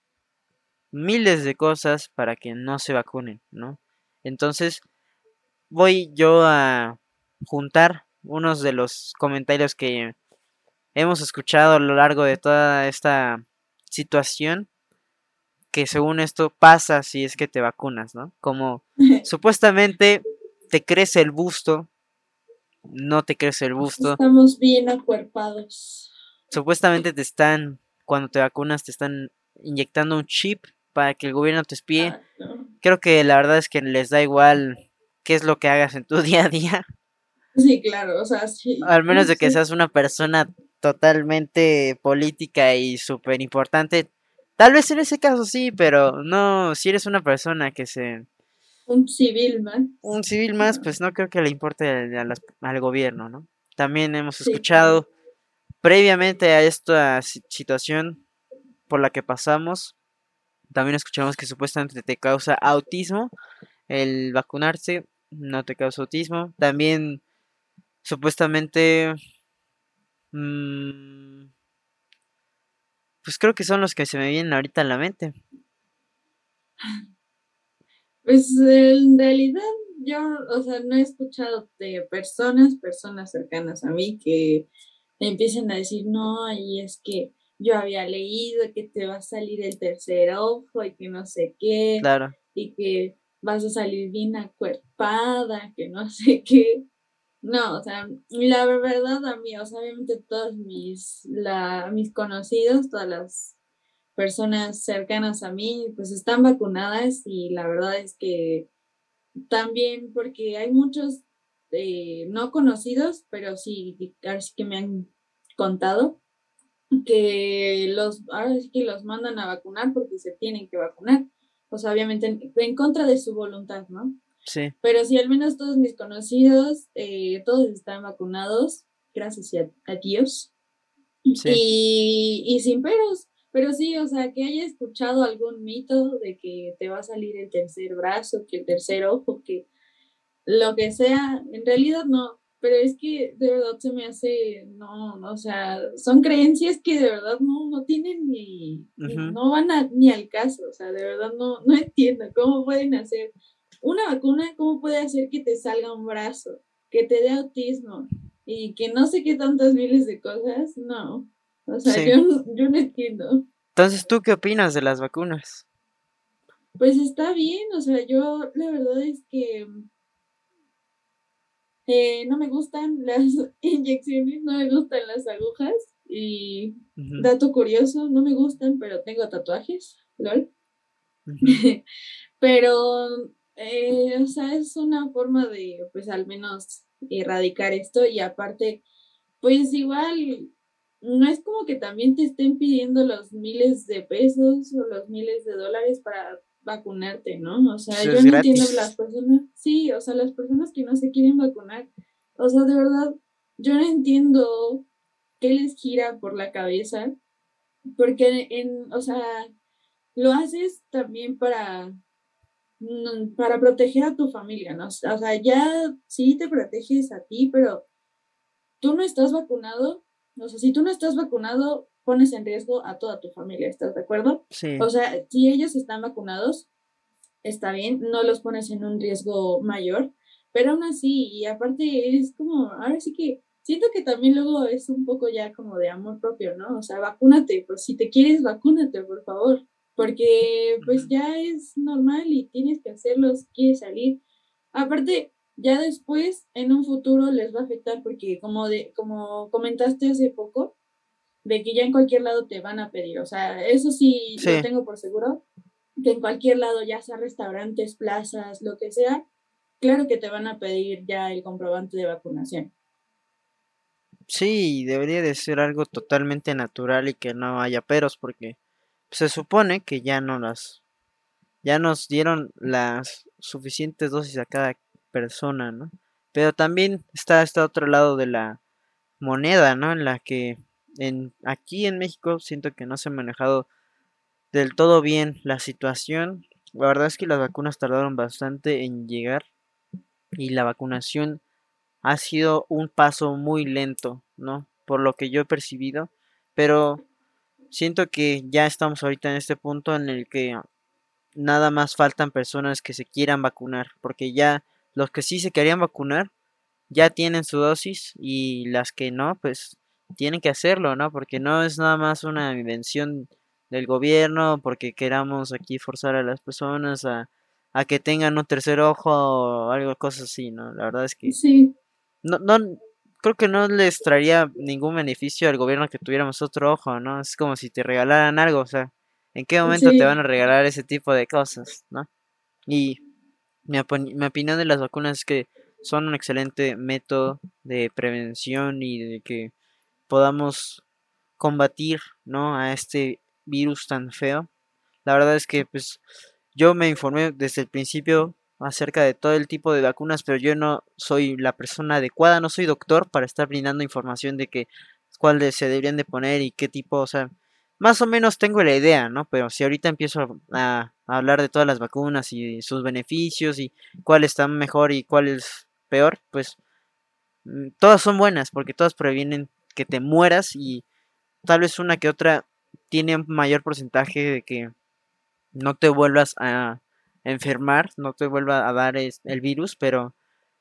miles de cosas para que no se vacunen, ¿no? Entonces, voy yo a juntar unos de los comentarios que hemos escuchado a lo largo de toda esta situación que según esto pasa si es que te vacunas, ¿no? Como supuestamente te crece el busto, no te crece el busto. Estamos bien acuerpados. Supuestamente te están, cuando te vacunas, te están inyectando un chip para que el gobierno te espíe. Ah, Creo que la verdad es que les da igual qué es lo que hagas en tu día a día. Sí, claro, o sea, sí. Al menos de que seas una persona totalmente política y súper importante. Tal vez en ese caso sí, pero no, si eres una persona que se... Un civil más. Un civil más, pues no creo que le importe al, gobierno, ¿no? También hemos escuchado previamente a esta situación por la que pasamos, también escuchamos que supuestamente te causa autismo el vacunarse, no te causa autismo. También supuestamente... Mmm, pues creo que son los que se me vienen ahorita a la mente. Pues en realidad yo, o sea, no he escuchado de personas, personas cercanas a mí que empiecen a decir, no, y es que yo había leído que te va a salir el tercer ojo y que no sé qué. Claro. Y que vas a salir bien acuerpada, que no sé qué. No, o sea, la verdad a mí, o sea, obviamente todos mis, la, mis conocidos, todas las personas cercanas a mí, pues están vacunadas y la verdad es que también porque hay muchos eh, no conocidos, pero sí, sí que me han contado que los, ahora sí que los mandan a vacunar porque se tienen que vacunar. O sea, obviamente en, contra de su voluntad, ¿no? Sí. Pero si al menos todos mis conocidos, eh, todos están vacunados, gracias a, Dios. Sí. Y, y sin peros. Pero sí, o sea, que haya escuchado algún mito de que te va a salir el tercer brazo, que el tercer ojo, que lo que sea, en realidad no, pero es que de verdad se me hace, no, o sea, son creencias que de verdad no, no tienen ni, no van a, ni al caso, o sea, de verdad no, no entiendo cómo pueden hacer una vacuna, cómo puede hacer que te salga un brazo, que te dé autismo y que no sé qué tantas miles de cosas, no, o sea, yo, yo no entiendo. Entonces, ¿tú qué opinas de las vacunas? Pues está bien, o sea, yo la verdad es que eh, no me gustan las inyecciones, no me gustan las agujas y dato curioso, no me gustan, pero tengo tatuajes, lol. pero, eh, o sea, es una forma de, pues al menos erradicar esto y aparte, pues igual, no es como que también te estén pidiendo los miles de pesos o los miles de dólares para vacunarte, ¿no? O sea, yo no entiendo las personas, sí, o sea, las personas que no se quieren vacunar, o sea, de verdad, yo no entiendo qué les gira por la cabeza, porque en, o sea, lo haces también para, para proteger a tu familia, ¿no? O sea, ya sí te proteges a ti, pero tú no estás vacunado, o sea, si tú no estás vacunado, pones en riesgo a toda tu familia, ¿estás de acuerdo? Sí. O sea, si ellos están vacunados, está bien, no los pones en un riesgo mayor, pero aún así, y aparte es como, ahora sí que siento que también luego es un poco ya como de amor propio, ¿no? O sea, vacúnate, pues si te quieres, vacúnate, por favor, porque pues ya es normal y tienes que hacerlo si quieres salir. Aparte, ya después, en un futuro, les va a afectar porque como, de, como comentaste hace poco, de que ya en cualquier lado te van a pedir. O sea, eso sí, lo tengo por seguro, que en cualquier lado, ya sea restaurantes, plazas, lo que sea, claro que te van a pedir ya el comprobante de vacunación. Sí, debería de ser algo totalmente natural y que no haya peros porque se supone que ya no las ya nos dieron las suficientes dosis a cada persona, ¿no? Pero también está este otro lado de la moneda, ¿no? En la que en, aquí en México siento que no se ha manejado del todo bien la situación. La verdad es que las vacunas tardaron bastante en llegar y la vacunación ha sido un paso muy lento, ¿no? Por lo que yo he percibido, pero siento que ya estamos ahorita en este punto en el que nada más faltan personas que se quieran vacunar, porque ya los que sí se querían vacunar ya tienen su dosis y las que no, pues tienen que hacerlo, ¿no? Porque no es nada más una invención del gobierno, porque queramos aquí forzar a las personas a, a que tengan un tercer ojo o algo, cosas así, ¿no? La verdad es que sí. no, no, creo que no les traería ningún beneficio al gobierno que tuviéramos otro ojo, ¿no? Es como si te regalaran algo, o sea, ¿en qué momento te van a regalar ese tipo de cosas, ¿no? Y mi, mi opinión de las vacunas es que son un excelente método de prevención y de que podamos combatir, ¿no? A este virus tan feo. La verdad es que, pues, yo me informé desde el principio acerca de todo el tipo de vacunas, pero yo no soy la persona adecuada, no soy doctor para estar brindando información de que cuáles se deberían de poner y qué tipo, o sea, más o menos tengo la idea, ¿no? Pero si ahorita empiezo a, a hablar de todas las vacunas y sus beneficios y cuál está mejor y cuál es peor, pues mm, todas son buenas porque todas previenen que te mueras y tal vez una que otra tiene un mayor porcentaje de que no te vuelvas a enfermar, no te vuelva a dar el virus, pero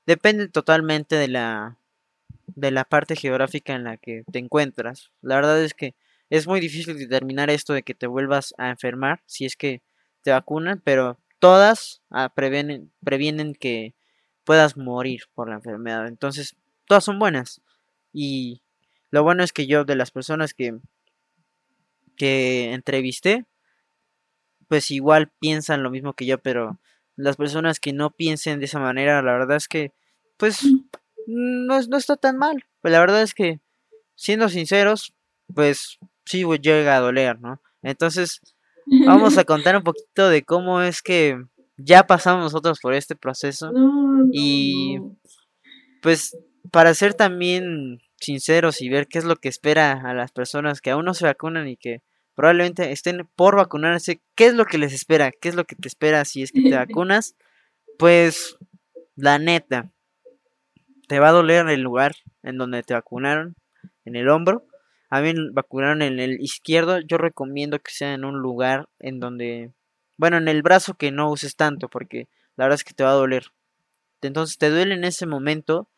depende totalmente de la de la parte geográfica en la que te encuentras. La verdad es que es muy difícil determinar esto de que te vuelvas a enfermar si es que te vacunan, pero todas ah, previenen, previenen que puedas morir por la enfermedad. Entonces, todas son buenas. Y lo bueno es que yo, de las personas que, que entrevisté, pues igual piensan lo mismo que yo, pero las personas que no piensen de esa manera, la verdad es que, pues, no, no está tan mal. Pues la verdad es que, siendo sinceros, pues sí llega a doler, ¿no? Entonces, vamos a contar un poquito de cómo es que ya pasamos nosotros por este proceso. y, pues, para ser también sinceros y ver qué es lo que espera a las personas que aún no se vacunan y que probablemente estén por vacunarse. ¿Qué es lo que les espera? ¿Qué es lo que te espera si es que te vacunas? Pues la neta, te va a doler el lugar en donde te vacunaron, en el hombro. A mí me vacunaron en el izquierdo. Yo recomiendo que sea en un lugar en donde, bueno, en el brazo que no uses tanto, porque la verdad es que te va a doler. Entonces te duele en ese momento.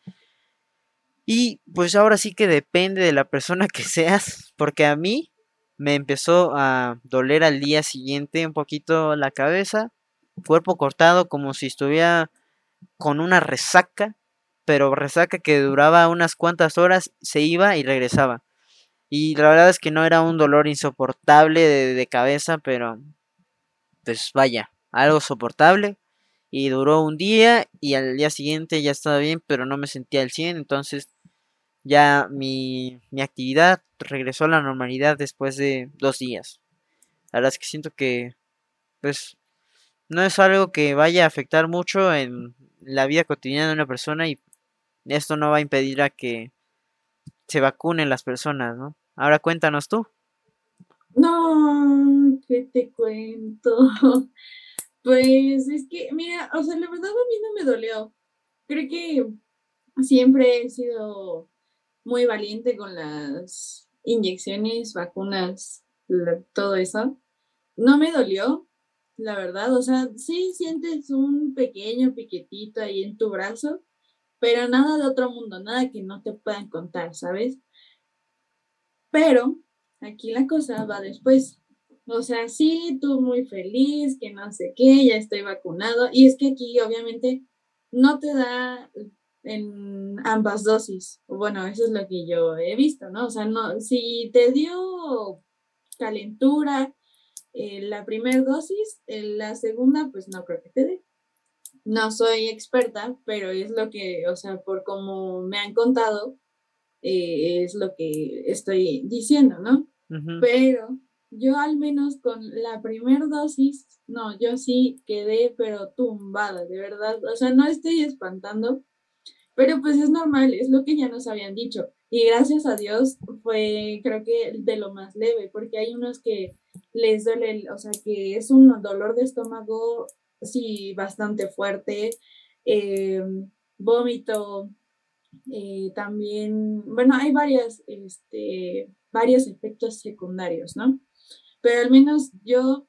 Y pues ahora sí que depende de la persona que seas, porque a mí me empezó a doler al día siguiente un poquito la cabeza, cuerpo cortado como si estuviera con una resaca, pero resaca que duraba unas cuantas horas, se iba y regresaba. Y la verdad es que no era un dolor insoportable de, cabeza, pero pues vaya, algo soportable. Y duró un día y al día siguiente ya estaba bien, pero no me sentía al 100, entonces ya mi, mi actividad regresó a la normalidad después de dos días. La verdad es que siento que pues no es algo que vaya a afectar mucho en la vida cotidiana de una persona y esto no va a impedir a que se vacunen las personas, ¿no? Ahora cuéntanos tú. No, ¿qué te cuento? Pues es que, mira, o sea, la verdad a mí no me dolió. Creo que siempre he sido muy valiente con las inyecciones, vacunas, todo eso. No me dolió, la verdad. O sea, sí sientes un pequeño piquetito ahí en tu brazo, pero nada de otro mundo, nada que no te puedan contar, ¿sabes? Pero aquí la cosa va después. O sea, sí, tú muy feliz, que no sé qué, ya estoy vacunado. Y es que aquí obviamente no te da en ambas dosis. Bueno, eso es lo que yo he visto, ¿no? O sea, no, si te dio calentura eh, la primera dosis, la segunda, pues no creo que te dé. No soy experta, pero es lo que, o sea, por como me han contado, eh, es lo que estoy diciendo, ¿no? Pero yo al menos con la primera dosis, no, yo sí quedé, pero tumbada, de verdad. O sea, no estoy espantando, pero pues es normal, es lo que ya nos habían dicho. Y gracias a Dios fue, creo que, de lo más leve, porque hay unos que les duele, o sea, que es un dolor de estómago, sí, bastante fuerte, eh, vómito, eh, también, bueno, hay varias, este, varios efectos secundarios, ¿no? Pero al menos yo,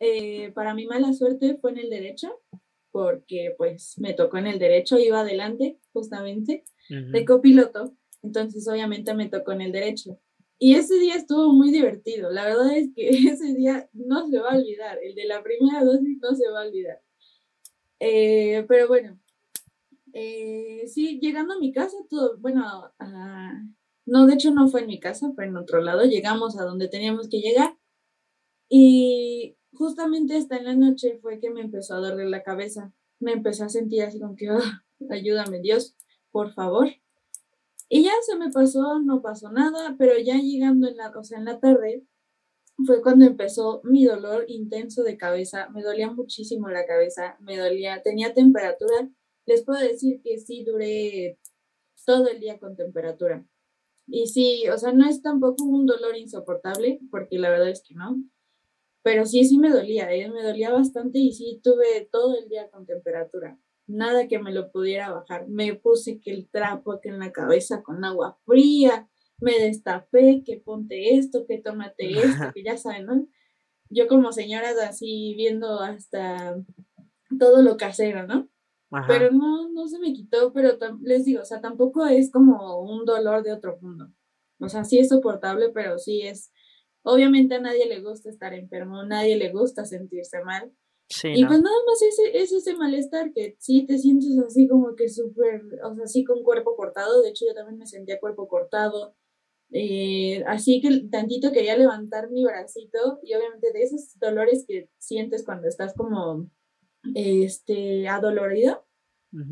eh, para mi mala suerte fue en el derecho, porque pues me tocó en el derecho, iba adelante justamente de copiloto, entonces obviamente me tocó en el derecho. Y ese día estuvo muy divertido, la verdad es que ese día no se va a olvidar, el de la primera dosis no se va a olvidar. Eh, pero bueno, eh, sí, llegando a mi casa, todo, bueno, no, de hecho no fue en mi casa, fue en otro lado, llegamos a donde teníamos que llegar y justamente hasta en la noche fue que me empezó a doler la cabeza. Me empecé a sentir así como que, ah, ayúdame Dios, por favor. Y ya se me pasó, no pasó nada, pero ya llegando en la, o en la tarde, fue cuando empezó mi dolor intenso de cabeza. Me dolía muchísimo la cabeza, me dolía, tenía temperatura. Les puedo decir que sí duré todo el día con temperatura. Y sí, o sea, no es tampoco un dolor insoportable, porque la verdad es que no pero sí, sí me dolía, ¿eh? me dolía bastante y sí tuve todo el día con temperatura. Nada que me lo pudiera bajar. Me puse que el trapo que en la cabeza con agua fría, me destapé, que ponte esto, que tómate esto, que ya saben, ¿no? Yo como señora así viendo hasta todo lo casero, ¿no? Pero no, no se me quitó, pero les digo, o sea, tampoco es como un dolor de otro mundo. O sea, sí es soportable, pero sí es Obviamente a nadie le gusta estar enfermo, a nadie le gusta sentirse mal. y pues nada más ese, es ese malestar que sí te sientes así como que súper, o sea, así con cuerpo cortado. De hecho, yo también me sentía cuerpo cortado. Eh, así que tantito quería levantar mi bracito y obviamente de esos dolores que sientes cuando estás como este adolorido.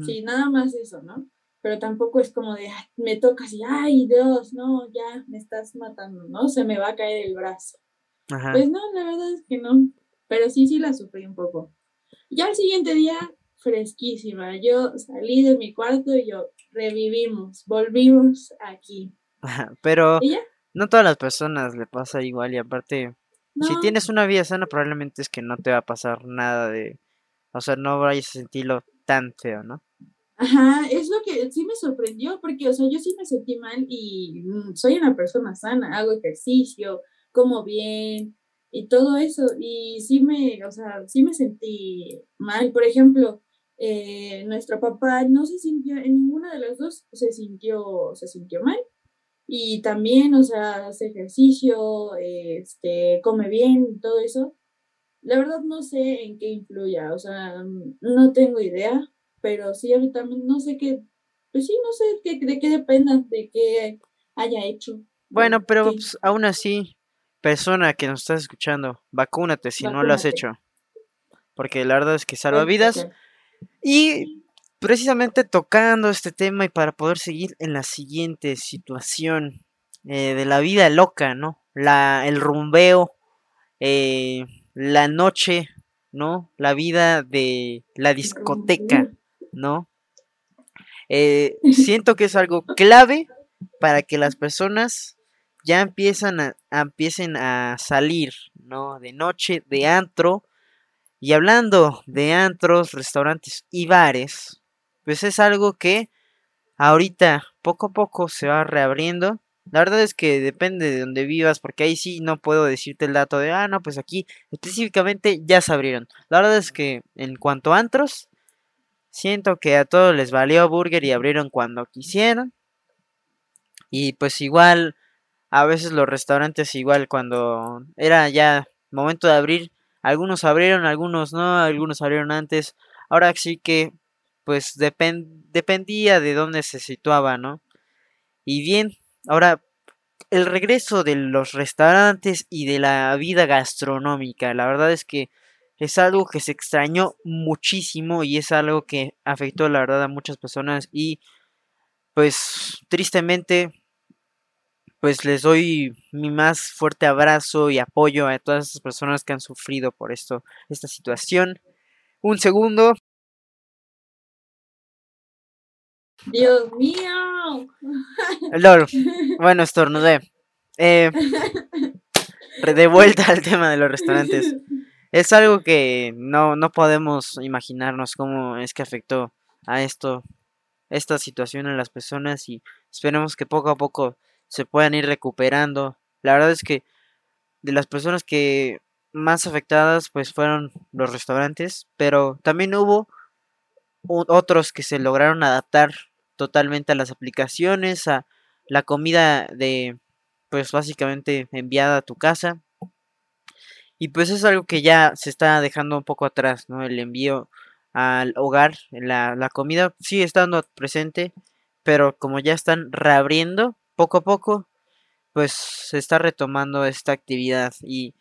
Sí, nada más eso, ¿no? Pero tampoco es como de, me tocas y, ay, Dios, no, ya me estás matando, ¿no? Se me va a caer el brazo. Pues no, la verdad es que no, pero sí, sí la sufrí un poco. Ya el siguiente día, fresquísima, yo salí de mi cuarto y yo, revivimos, volvimos aquí. pero no todas las personas le pasa igual y aparte, Si tienes una vida sana, probablemente es que no te va a pasar nada de... O sea, no vayas a sentirlo tan feo, ¿no? Ajá, es lo que sí me sorprendió, porque, o sea, yo sí me sentí mal y mm, soy una persona sana, hago ejercicio, como bien y todo eso, y sí me, o sea, sí me sentí mal. Por ejemplo, eh, nuestro papá no se sintió, en ninguna de las dos se sintió, se sintió mal. Y también, o sea, hace ejercicio, este, come bien, todo eso. La verdad no sé en qué influya, o sea, no tengo idea, pero sí, a mí también no sé qué, pues sí, no sé qué, de qué dependa, de qué haya hecho. Bueno, pero pues, aún así, persona que nos estás escuchando, vacúnate si no lo has hecho. Porque la verdad es que salva vidas. Y precisamente tocando este tema y para poder seguir en la siguiente situación eh, de la vida loca, ¿no? La, el rumbeo, eh, la noche, ¿no? La vida de la discoteca, ¿no? Eh, siento que es algo clave para que las personas ya empiezan a, empiecen a salir, ¿no? De noche, de antro. Y hablando de antros, restaurantes y bares, pues es algo que ahorita poco a poco se va reabriendo. La verdad es que depende de donde vivas, porque ahí sí no puedo decirte el dato de, ah, no, pues aquí específicamente ya se abrieron. La verdad es que en cuanto a antros, siento que a todos les valió burger y abrieron cuando quisieron. Y pues igual a veces los restaurantes igual cuando era ya momento de abrir, algunos abrieron, algunos no, algunos abrieron antes. Ahora sí que pues dependía de dónde se situaba, ¿no? Y bien, ahora el regreso de los restaurantes y de la vida gastronómica, la verdad es que es algo que se extrañó muchísimo y es algo que afectó la verdad a muchas personas y pues tristemente pues les doy mi más fuerte abrazo y apoyo a todas esas personas que han sufrido por esto, esta situación. Un segundo. Dios mío. LOL. Bueno, estornudé. Eh, de vuelta al tema de los restaurantes. Es algo que no, no podemos imaginarnos cómo es que afectó a esto, esta situación en las personas y esperemos que poco a poco se puedan ir recuperando. La verdad es que de las personas que más afectadas pues fueron los restaurantes, pero también hubo otros que se lograron adaptar totalmente a las aplicaciones, a la comida de pues básicamente enviada a tu casa. Y pues es algo que ya se está dejando un poco atrás, ¿no? El envío al hogar, la, la comida sigue estando presente, pero como ya están reabriendo, poco a poco, pues se está retomando esta actividad. ¿Y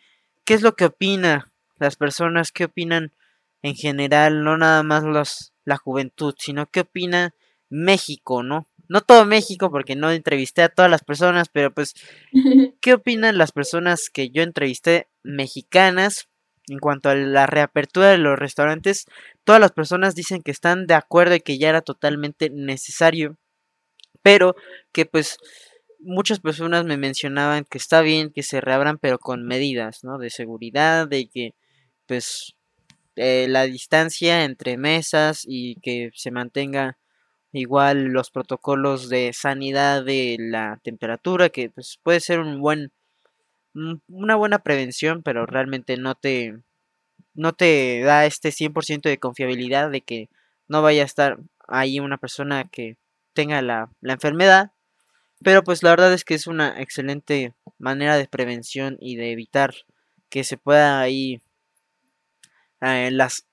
qué es lo que opina las personas? ¿Qué opinan en general? No nada más los, la juventud, sino qué opina México, ¿no? No todo México, porque no entrevisté a todas las personas, pero pues, ¿qué opinan las personas que yo entrevisté mexicanas en cuanto a la reapertura de los restaurantes? Todas las personas dicen que están de acuerdo y que ya era totalmente necesario, pero que pues muchas personas me mencionaban que está bien que se reabran, pero con medidas, ¿no? De seguridad, de que, pues, eh, la distancia entre mesas y que se mantenga igual los protocolos de sanidad de la temperatura, que pues puede ser un buen, una buena prevención, pero realmente no te, no te da este 100% de confiabilidad de que no vaya a estar ahí una persona que tenga la, la enfermedad. Pero pues la verdad es que es una excelente manera de prevención y de evitar que se pueda ahí eh, las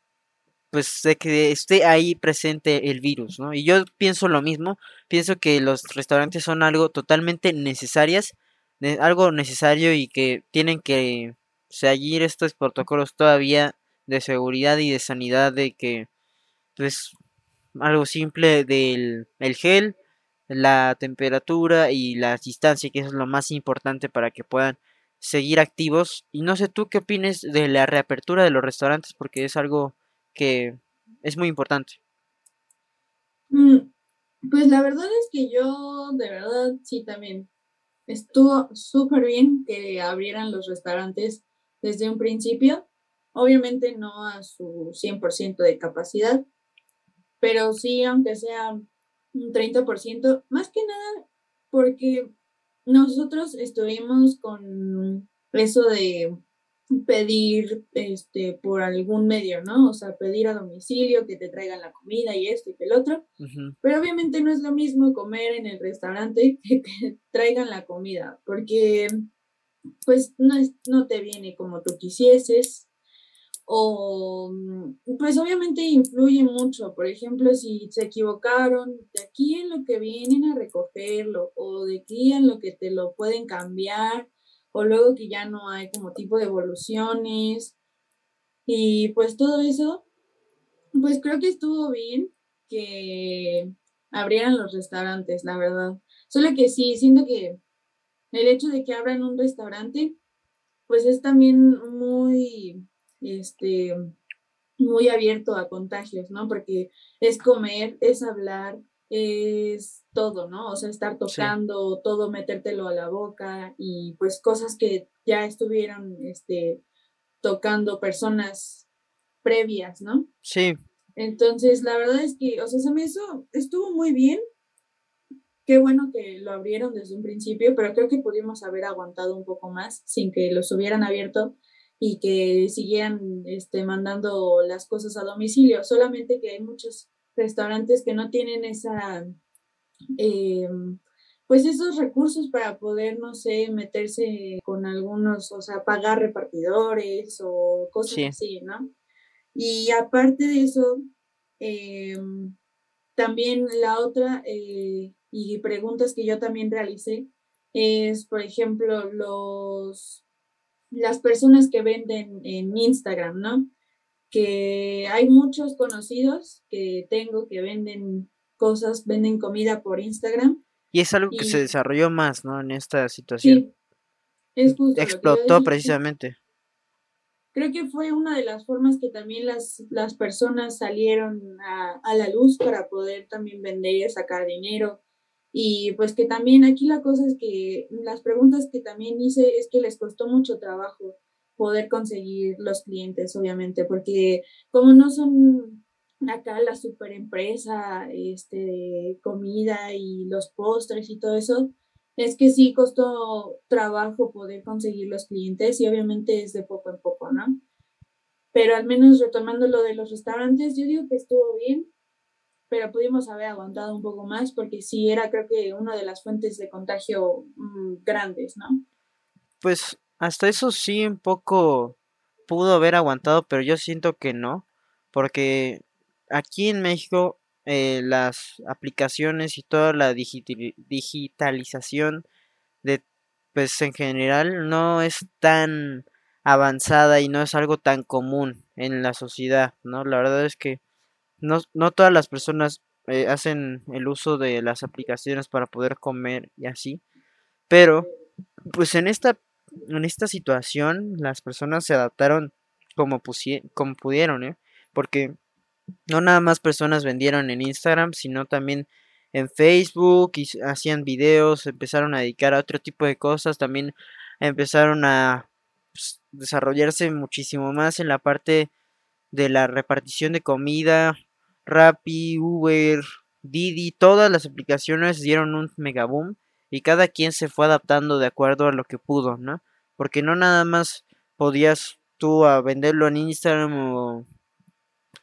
pues de que esté ahí presente el virus, ¿no? Y yo pienso lo mismo, pienso que los restaurantes son algo totalmente necesarias, algo necesario y que tienen que seguir estos protocolos todavía de seguridad y de sanidad de que pues algo simple del el gel la temperatura y la distancia, que eso es lo más importante para que puedan seguir activos. Y no sé tú qué opines de la reapertura de los restaurantes, porque es algo que es muy importante. Mm, pues la verdad es que yo, de verdad, sí, también estuvo súper bien que abrieran los restaurantes desde un principio, obviamente no a su 100% de capacidad, pero sí, aunque sea un 30%, más que nada porque nosotros estuvimos con eso de pedir este por algún medio, ¿no? O sea, pedir a domicilio que te traigan la comida y esto y el otro. Pero obviamente no es lo mismo comer en el restaurante que que traigan la comida, porque pues no, es, no te viene como tú quisieses. O pues obviamente influye mucho, por ejemplo, si se equivocaron, de aquí en lo que vienen a recogerlo, o de aquí en lo que te lo pueden cambiar, o luego que ya no hay como tipo de evoluciones. Y pues todo eso, pues creo que estuvo bien que abrieran los restaurantes, la verdad. Solo que sí, siento que el hecho de que abran un restaurante, pues es también muy, este, muy abierto a contagios, ¿no? Porque es comer, es hablar, es todo, ¿no? O sea, estar tocando, todo, metértelo a la boca y pues cosas que ya estuvieron este, tocando personas previas, ¿no? Sí. Entonces, la verdad es que, o sea, se me hizo, estuvo muy bien. Qué bueno que lo abrieron desde un principio, pero creo que pudimos haber aguantado un poco más sin que los hubieran abierto y que siguieran este, mandando las cosas a domicilio. Solamente que hay muchos restaurantes que no tienen esa, eh, pues esos recursos para poder, no sé, meterse con algunos, o sea, pagar repartidores o cosas así, ¿no? Y aparte de eso, eh, también la otra, eh, y preguntas que yo también realicé, es, por ejemplo, los, las personas que venden en Instagram, ¿no? Que hay muchos conocidos que tengo que venden cosas, venden comida por Instagram. Y es algo que se desarrolló más, ¿no? En esta situación. es justo Explotó precisamente. Creo que fue una de las formas que también las, las personas salieron a, a la luz para poder también vender, sacar dinero. Y pues que también aquí la cosa es que las preguntas que también hice es que les costó mucho trabajo poder conseguir los clientes, obviamente, porque como no son acá la super empresa este, de comida y los postres y todo eso, es que sí costó trabajo poder conseguir los clientes y obviamente es de poco en poco, ¿no? Pero al menos retomando lo de los restaurantes, yo digo que estuvo bien, pero pudimos haber aguantado un poco más porque sí era creo que una de las fuentes de contagio mm, grandes, ¿no? Pues hasta eso sí un poco pudo haber aguantado, pero yo siento que no, porque aquí en México eh, las aplicaciones y toda la digitalización de pues en general no es tan avanzada y no es algo tan común en la sociedad, ¿no? La verdad es que no, no todas las personas eh, hacen el uso de las aplicaciones para poder comer y así, pero pues en esta en esta situación las personas se adaptaron como, como pudieron, ¿eh? Porque no nada más personas vendieron en Instagram, sino también en Facebook y hacían videos, empezaron a dedicar a otro tipo de cosas, también empezaron a pues, desarrollarse muchísimo más en la parte de la repartición de comida, Rappi, Uber, Didi, todas las aplicaciones dieron un megaboom y cada quien se fue adaptando de acuerdo a lo que pudo, ¿no? Porque no nada más podías tú a venderlo en Instagram o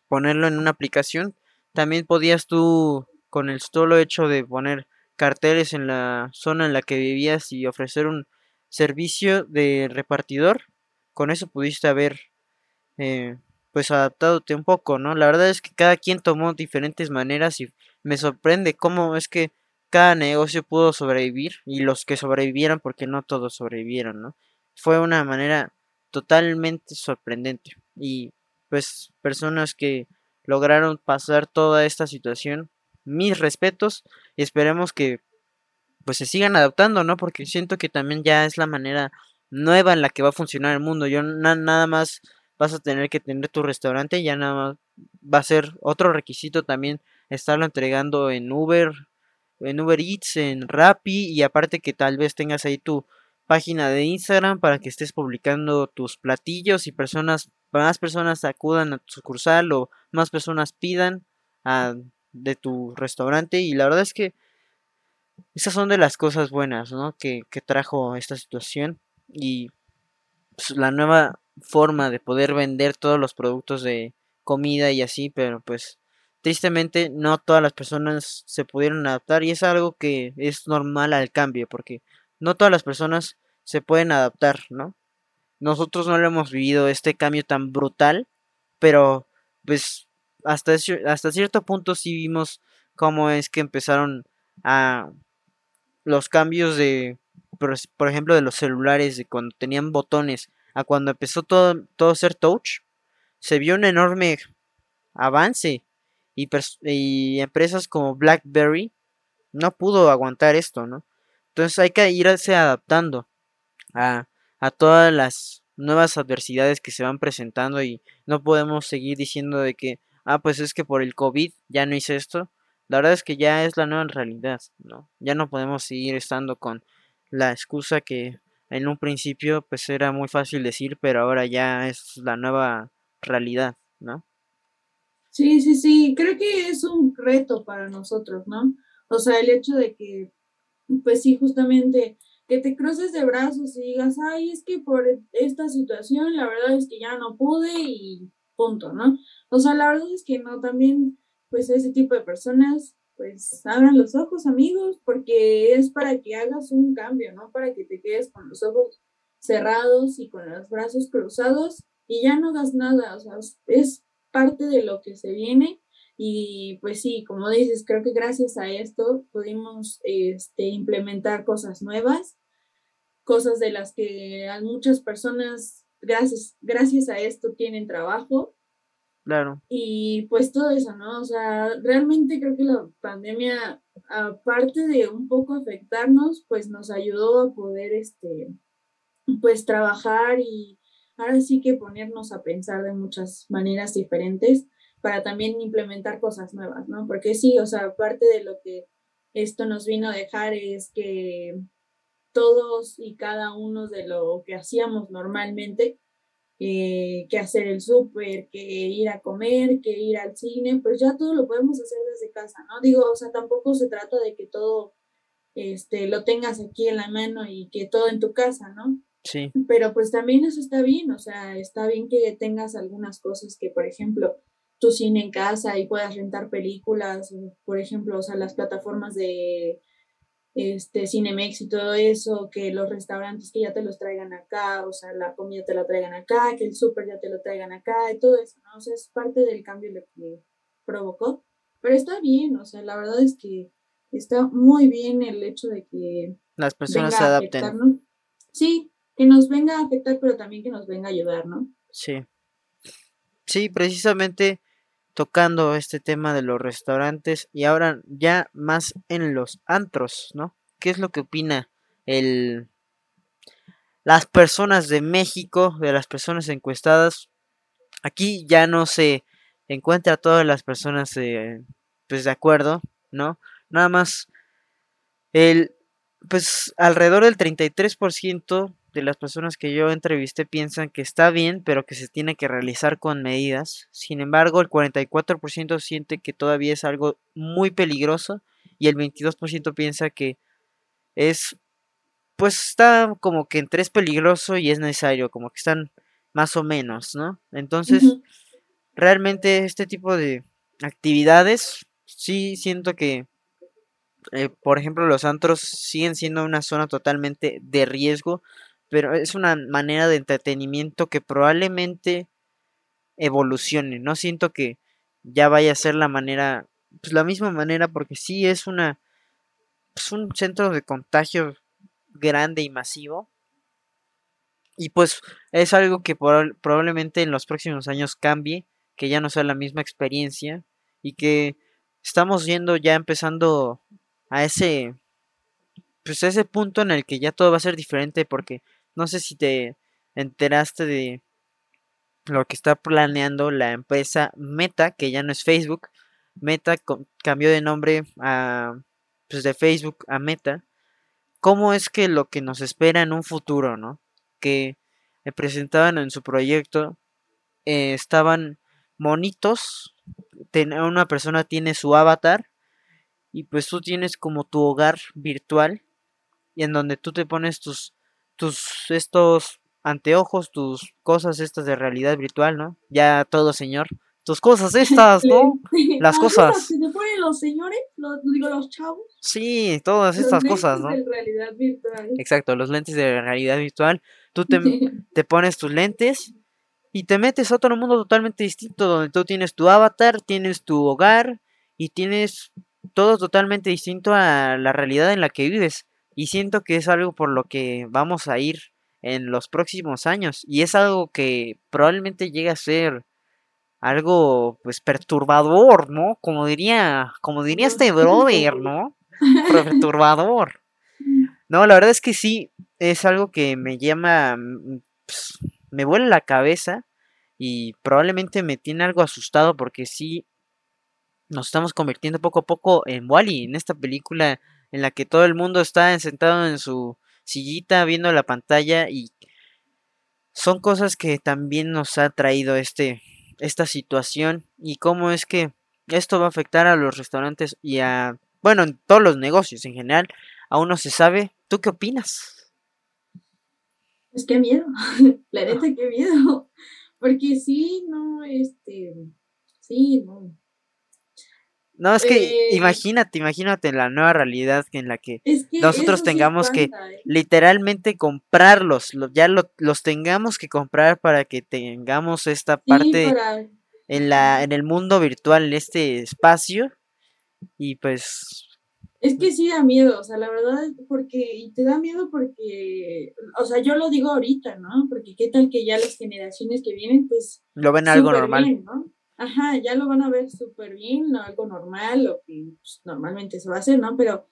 ponerlo en una aplicación, también podías tú con el solo hecho de poner carteles en la zona en la que vivías y ofrecer un servicio de repartidor, con eso pudiste haber eh, pues adaptado un poco, ¿no? La verdad es que cada quien tomó diferentes maneras y me sorprende cómo es que cada negocio pudo sobrevivir y los que sobrevivieron porque no todos sobrevivieron, ¿no? Fue una manera totalmente sorprendente y pues personas que lograron pasar toda esta situación, mis respetos y esperemos que pues se sigan adaptando, ¿no? Porque siento que también ya es la manera nueva en la que va a funcionar el mundo. Yo nada más vas a tener que tener tu restaurante, ya nada más va a ser otro requisito también estarlo entregando en Uber, en Uber Eats, en Rappi y aparte que tal vez tengas ahí tu página de Instagram para que estés publicando tus platillos y personas, más personas acudan a tu sucursal o más personas pidan de tu restaurante y la verdad es que esas son de las cosas buenas, ¿no? Que, que trajo esta situación y pues, la nueva forma de poder vender todos los productos de comida y así, pero pues tristemente no todas las personas se pudieron adaptar y es algo que es normal al cambio porque no todas las personas se pueden adaptar, ¿no? Nosotros no lo hemos vivido este cambio tan brutal, pero pues hasta, hasta cierto punto sí vimos cómo es que empezaron a los cambios de, por, ejemplo, de los celulares, de cuando tenían botones, a cuando empezó todo, todo a ser touch, se vio un enorme avance y, empresas como BlackBerry no pudo aguantar esto, ¿no? Entonces hay que irse adaptando a, a todas las nuevas adversidades que se van presentando y no podemos seguir diciendo de que, ah, pues es que por el COVID ya no hice esto. La verdad es que ya es la nueva realidad, ¿no? Ya no podemos seguir estando con la excusa que en un principio pues era muy fácil decir, pero ahora ya es la nueva realidad, ¿no? Sí, sí, sí, creo que es un reto para nosotros, ¿no? O sea, el hecho de que, pues sí, justamente que te cruces de brazos y digas, ay, es que por esta situación la verdad es que ya no pude y punto, ¿no? O sea, la verdad es que no, también, pues ese tipo de personas, pues abran los ojos, amigos, porque es para que hagas un cambio, ¿no? Para que te quedes con los ojos cerrados y con los brazos cruzados y ya no hagas nada, o sea, es parte de lo que se viene y pues sí, como dices, creo que gracias a esto pudimos este, implementar cosas nuevas, cosas de las que muchas personas, gracias, gracias a esto, tienen trabajo. Claro. Y pues todo eso, ¿no? O sea, realmente creo que la pandemia, aparte de un poco afectarnos, pues nos ayudó a poder, este, pues trabajar y ahora sí que ponernos a pensar de muchas maneras diferentes para también implementar cosas nuevas, ¿no? Porque sí, o sea, parte de lo que esto nos vino a dejar es que todos y cada uno de lo que hacíamos normalmente, eh, que hacer el súper, que ir a comer, que ir al cine, pues ya todo lo podemos hacer desde casa, ¿no? Digo, o sea, tampoco se trata de que todo este, lo tengas aquí en la mano y que todo en tu casa, ¿no? Sí. Pero pues también eso está bien, o sea, está bien que tengas algunas cosas que, por ejemplo, tu cine en casa y puedas rentar películas, por ejemplo, o sea, las plataformas de este Cinemex y todo eso, que los restaurantes que ya te los traigan acá, o sea, la comida te la traigan acá, que el súper ya te lo traigan acá y todo eso, ¿no? O sea, es parte del cambio lo que provocó, pero está bien, o sea, la verdad es que está muy bien el hecho de que las personas se adapten. Sí, que nos venga a afectar, pero también que nos venga a ayudar, ¿no? Sí. Sí, precisamente tocando este tema de los restaurantes y ahora ya más en los antros, ¿no? ¿Qué es lo que opina el las personas de México, de las personas encuestadas? Aquí ya no se encuentra todas las personas eh, pues de acuerdo, ¿no? Nada más el pues alrededor del 33% de las personas que yo entrevisté piensan que está bien, pero que se tiene que realizar con medidas. Sin embargo, el 44% siente que todavía es algo muy peligroso y el 22% piensa que es, pues está como que entre es peligroso y es necesario, como que están más o menos, ¿no? Entonces, realmente este tipo de actividades, sí siento que, eh, por ejemplo, los antros siguen siendo una zona totalmente de riesgo pero es una manera de entretenimiento que probablemente evolucione. No siento que ya vaya a ser la manera, pues la misma manera, porque sí es una, pues un centro de contagio grande y masivo. Y pues es algo que probablemente en los próximos años cambie, que ya no sea la misma experiencia y que estamos yendo ya empezando a ese pues a ese punto en el que ya todo va a ser diferente porque no sé si te enteraste de lo que está planeando la empresa Meta, que ya no es Facebook. Meta cambió de nombre a, pues de Facebook a Meta, cómo es que lo que nos espera en un futuro, ¿no? Que presentaban en su proyecto eh, estaban monitos, una persona tiene su avatar y pues tú tienes como tu hogar virtual y en donde tú te pones tus tus estos anteojos, tus cosas estas de realidad virtual, ¿no? Ya todo señor, tus cosas estas, ¿no? Las cosas. ¿Se te ponen los señores? Los, digo, los chavos. Sí, todas estas cosas, ¿no? De realidad virtual. Exacto, los lentes de realidad virtual. Tú te, te pones tus lentes y te metes a otro mundo totalmente distinto, donde tú tienes tu avatar, tienes tu hogar y tienes todo totalmente distinto a la realidad en la que vives. Y siento que es algo por lo que vamos a ir en los próximos años. Y es algo que probablemente llegue a ser algo pues perturbador, ¿no? Como diría, como diría este brother, ¿no? Perturbador. No, la verdad es que sí, es algo que me llama, mm, pues, me vuela la cabeza y probablemente me tiene algo asustado porque sí nos estamos convirtiendo poco a poco en Wally, en esta película en la que todo el mundo está sentado en su sillita viendo la pantalla y son cosas que también nos ha traído este esta situación y cómo es que esto va a afectar a los restaurantes y a bueno, en todos los negocios en general, aún no se sabe. ¿Tú qué opinas? Pues qué miedo, la neta qué miedo, porque sí, no, este, sí, no, no, es que eh, imagínate, imagínate la nueva realidad en la que, nosotros tengamos que ¿eh? literalmente comprarlos, ya los tengamos que comprar para que tengamos esta parte en la en el mundo virtual, en este espacio y pues es que sí da miedo, o sea, la verdad, porque, y te da miedo porque, o sea, yo lo digo ahorita, ¿no? Porque qué tal que ya las generaciones que vienen, pues... Lo ven algo normal. ¿no? Ajá, ya lo van a ver súper bien, ¿no? algo normal, lo que pues, normalmente se va a hacer, ¿no? Pero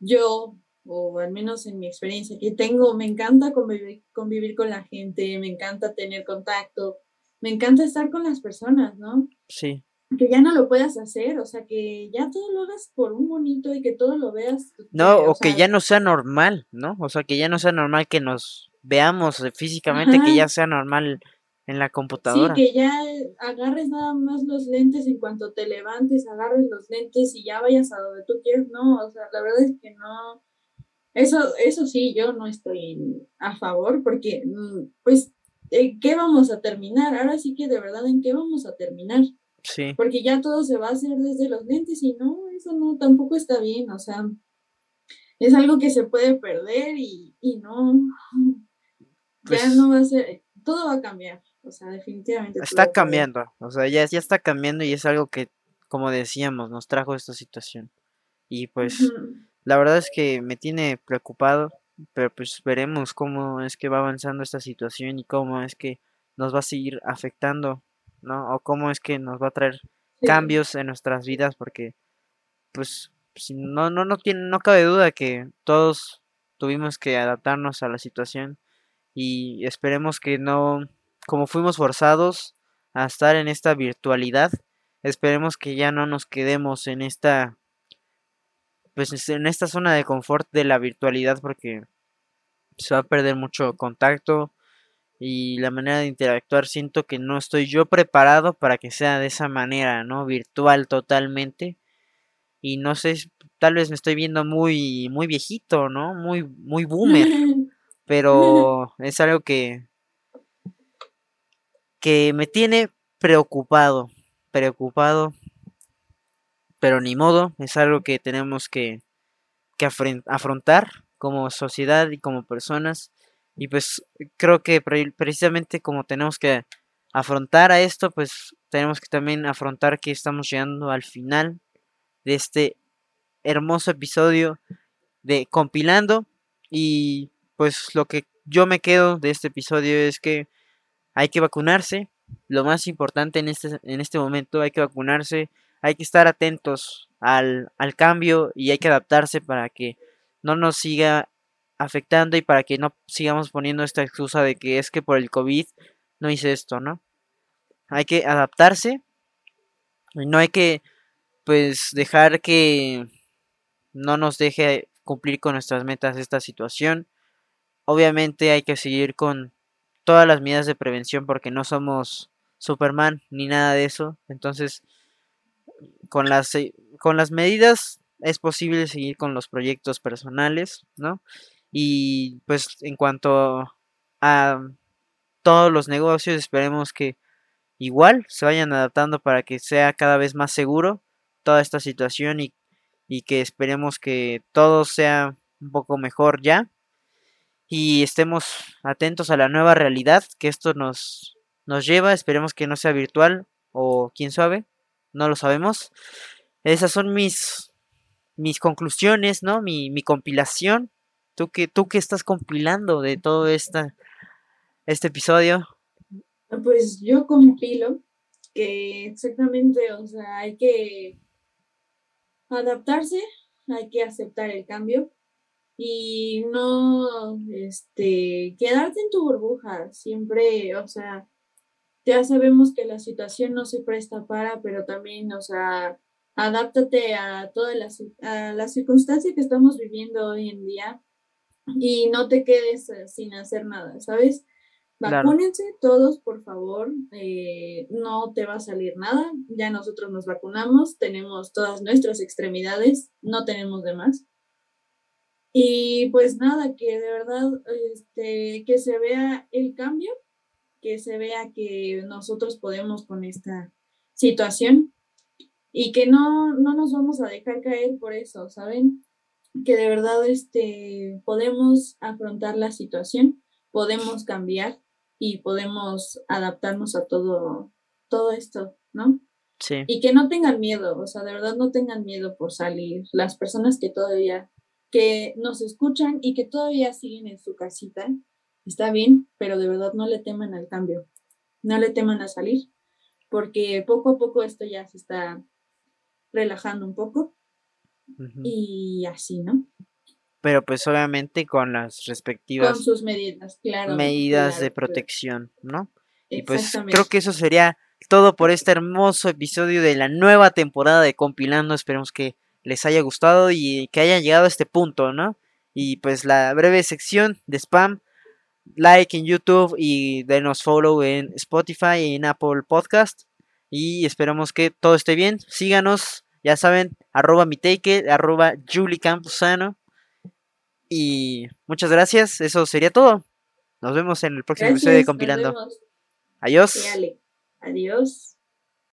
yo, o al menos en mi experiencia que tengo, me encanta convivir, convivir con la gente, me encanta tener contacto, me encanta estar con las personas, ¿no? Sí. Que ya no lo puedas hacer, o sea, que ya todo lo hagas por un bonito y que todo lo veas. No, o, que ya no sea normal, ¿no? O sea, que ya no sea normal que nos veamos físicamente, que ya sea normal en la computadora. Sí, que ya agarres nada más los lentes en cuanto te levantes, agarres los lentes y ya vayas a donde tú quieres. No, o sea, la verdad es que no. Eso, eso sí, yo no estoy a favor porque, mm, pues, ¿en qué vamos a terminar? Ahora sí que de verdad, ¿en qué vamos a terminar? Sí. Porque ya todo se va a hacer desde los lentes y no, eso no, tampoco está bien, o sea, es algo que se puede perder y, y no, ya pues no va a ser, todo va a cambiar. O sea, definitivamente. Está cambiando, o sea, ya, ya está cambiando y es algo que, como decíamos, nos trajo esta situación. Y pues, la verdad es que me tiene preocupado, pero pues veremos cómo es que va avanzando esta situación y cómo es que nos va a seguir afectando, ¿no? O cómo es que nos va a traer cambios en nuestras vidas, porque, pues, no, no, no, tiene, no cabe duda que todos tuvimos que adaptarnos a la situación y esperemos que no como fuimos forzados a estar en esta virtualidad, esperemos que ya no nos quedemos en esta pues en esta zona de confort de la virtualidad porque se va a perder mucho contacto y la manera de interactuar siento que no estoy yo preparado para que sea de esa manera, ¿no? Virtual totalmente. Y no sé, tal vez me estoy viendo muy muy viejito, ¿no? Muy muy boomer, pero es algo que que me tiene preocupado, preocupado, pero ni modo, es algo que tenemos que, que afrontar como sociedad y como personas. Y pues creo que precisamente como tenemos que afrontar a esto, pues tenemos que también afrontar que estamos llegando al final de este hermoso episodio de compilando. Y pues lo que yo me quedo de este episodio es que hay que vacunarse. Lo más importante en este, en este momento, hay que vacunarse, hay que estar atentos al, al cambio y hay que adaptarse para que no nos siga afectando y para que no sigamos poniendo esta excusa de que es que por el COVID no hice esto, ¿no? Hay que adaptarse y no hay que pues dejar que no nos deje cumplir con nuestras metas esta situación. Obviamente hay que seguir con todas las medidas de prevención porque no somos Superman ni nada de eso. Entonces, con las, eh, con las medidas es posible seguir con los proyectos personales, ¿no? Y pues en cuanto a todos los negocios, esperemos que igual se vayan adaptando para que sea cada vez más seguro toda esta situación y, y que esperemos que todo sea un poco mejor ya y estemos atentos a la nueva realidad que esto nos, nos lleva. Esperemos que no sea virtual o quién sabe, no lo sabemos. Esas son mis, mis conclusiones, ¿no? Mi, mi compilación. ¿Tú qué, ¿Tú qué estás compilando de todo esta, este episodio? Pues yo compilo que exactamente, o sea, hay que adaptarse, hay que aceptar el cambio y no este, quedarte en tu burbuja. Siempre, o sea, ya sabemos que la situación no se presta para, pero también, o sea, adáptate a toda la, a la circunstancia que estamos viviendo hoy en día y no te quedes eh, sin hacer nada, ¿sabes? Vacúnense todos, por favor. Eh, no te va a salir nada. Ya nosotros nos vacunamos, tenemos todas nuestras extremidades, no tenemos de más. Y pues nada, que de verdad este, que se vea el cambio, que se vea que nosotros podemos con esta situación y que no, no nos vamos a dejar caer por eso, ¿saben? Que de verdad este, podemos afrontar la situación, podemos cambiar y podemos adaptarnos a todo, todo esto, ¿no? Sí. Y que no tengan miedo, o sea, de verdad no tengan miedo por salir. Las personas que todavía que nos escuchan y que todavía siguen en su casita, está bien, pero de verdad no le teman al cambio, no le teman a salir, porque poco a poco esto ya se está relajando un poco y así, ¿no? Pero pues obviamente con las respectivas... Con sus medidas, claro. Medidas de protección, ¿no? Y pues creo que eso sería todo por este hermoso episodio de la nueva temporada de Compilando. Esperemos que les haya gustado y que hayan llegado a este punto, ¿no? Y pues la breve sección de spam, like en YouTube y denos follow en Spotify y en Apple Podcast. Y esperamos que todo esté bien. Síganos, ya saben, arroba mi take, arroba Julie Campuzano. Y muchas gracias, eso sería todo. Nos vemos en el próximo episodio de Compilando. Adiós. Adiós.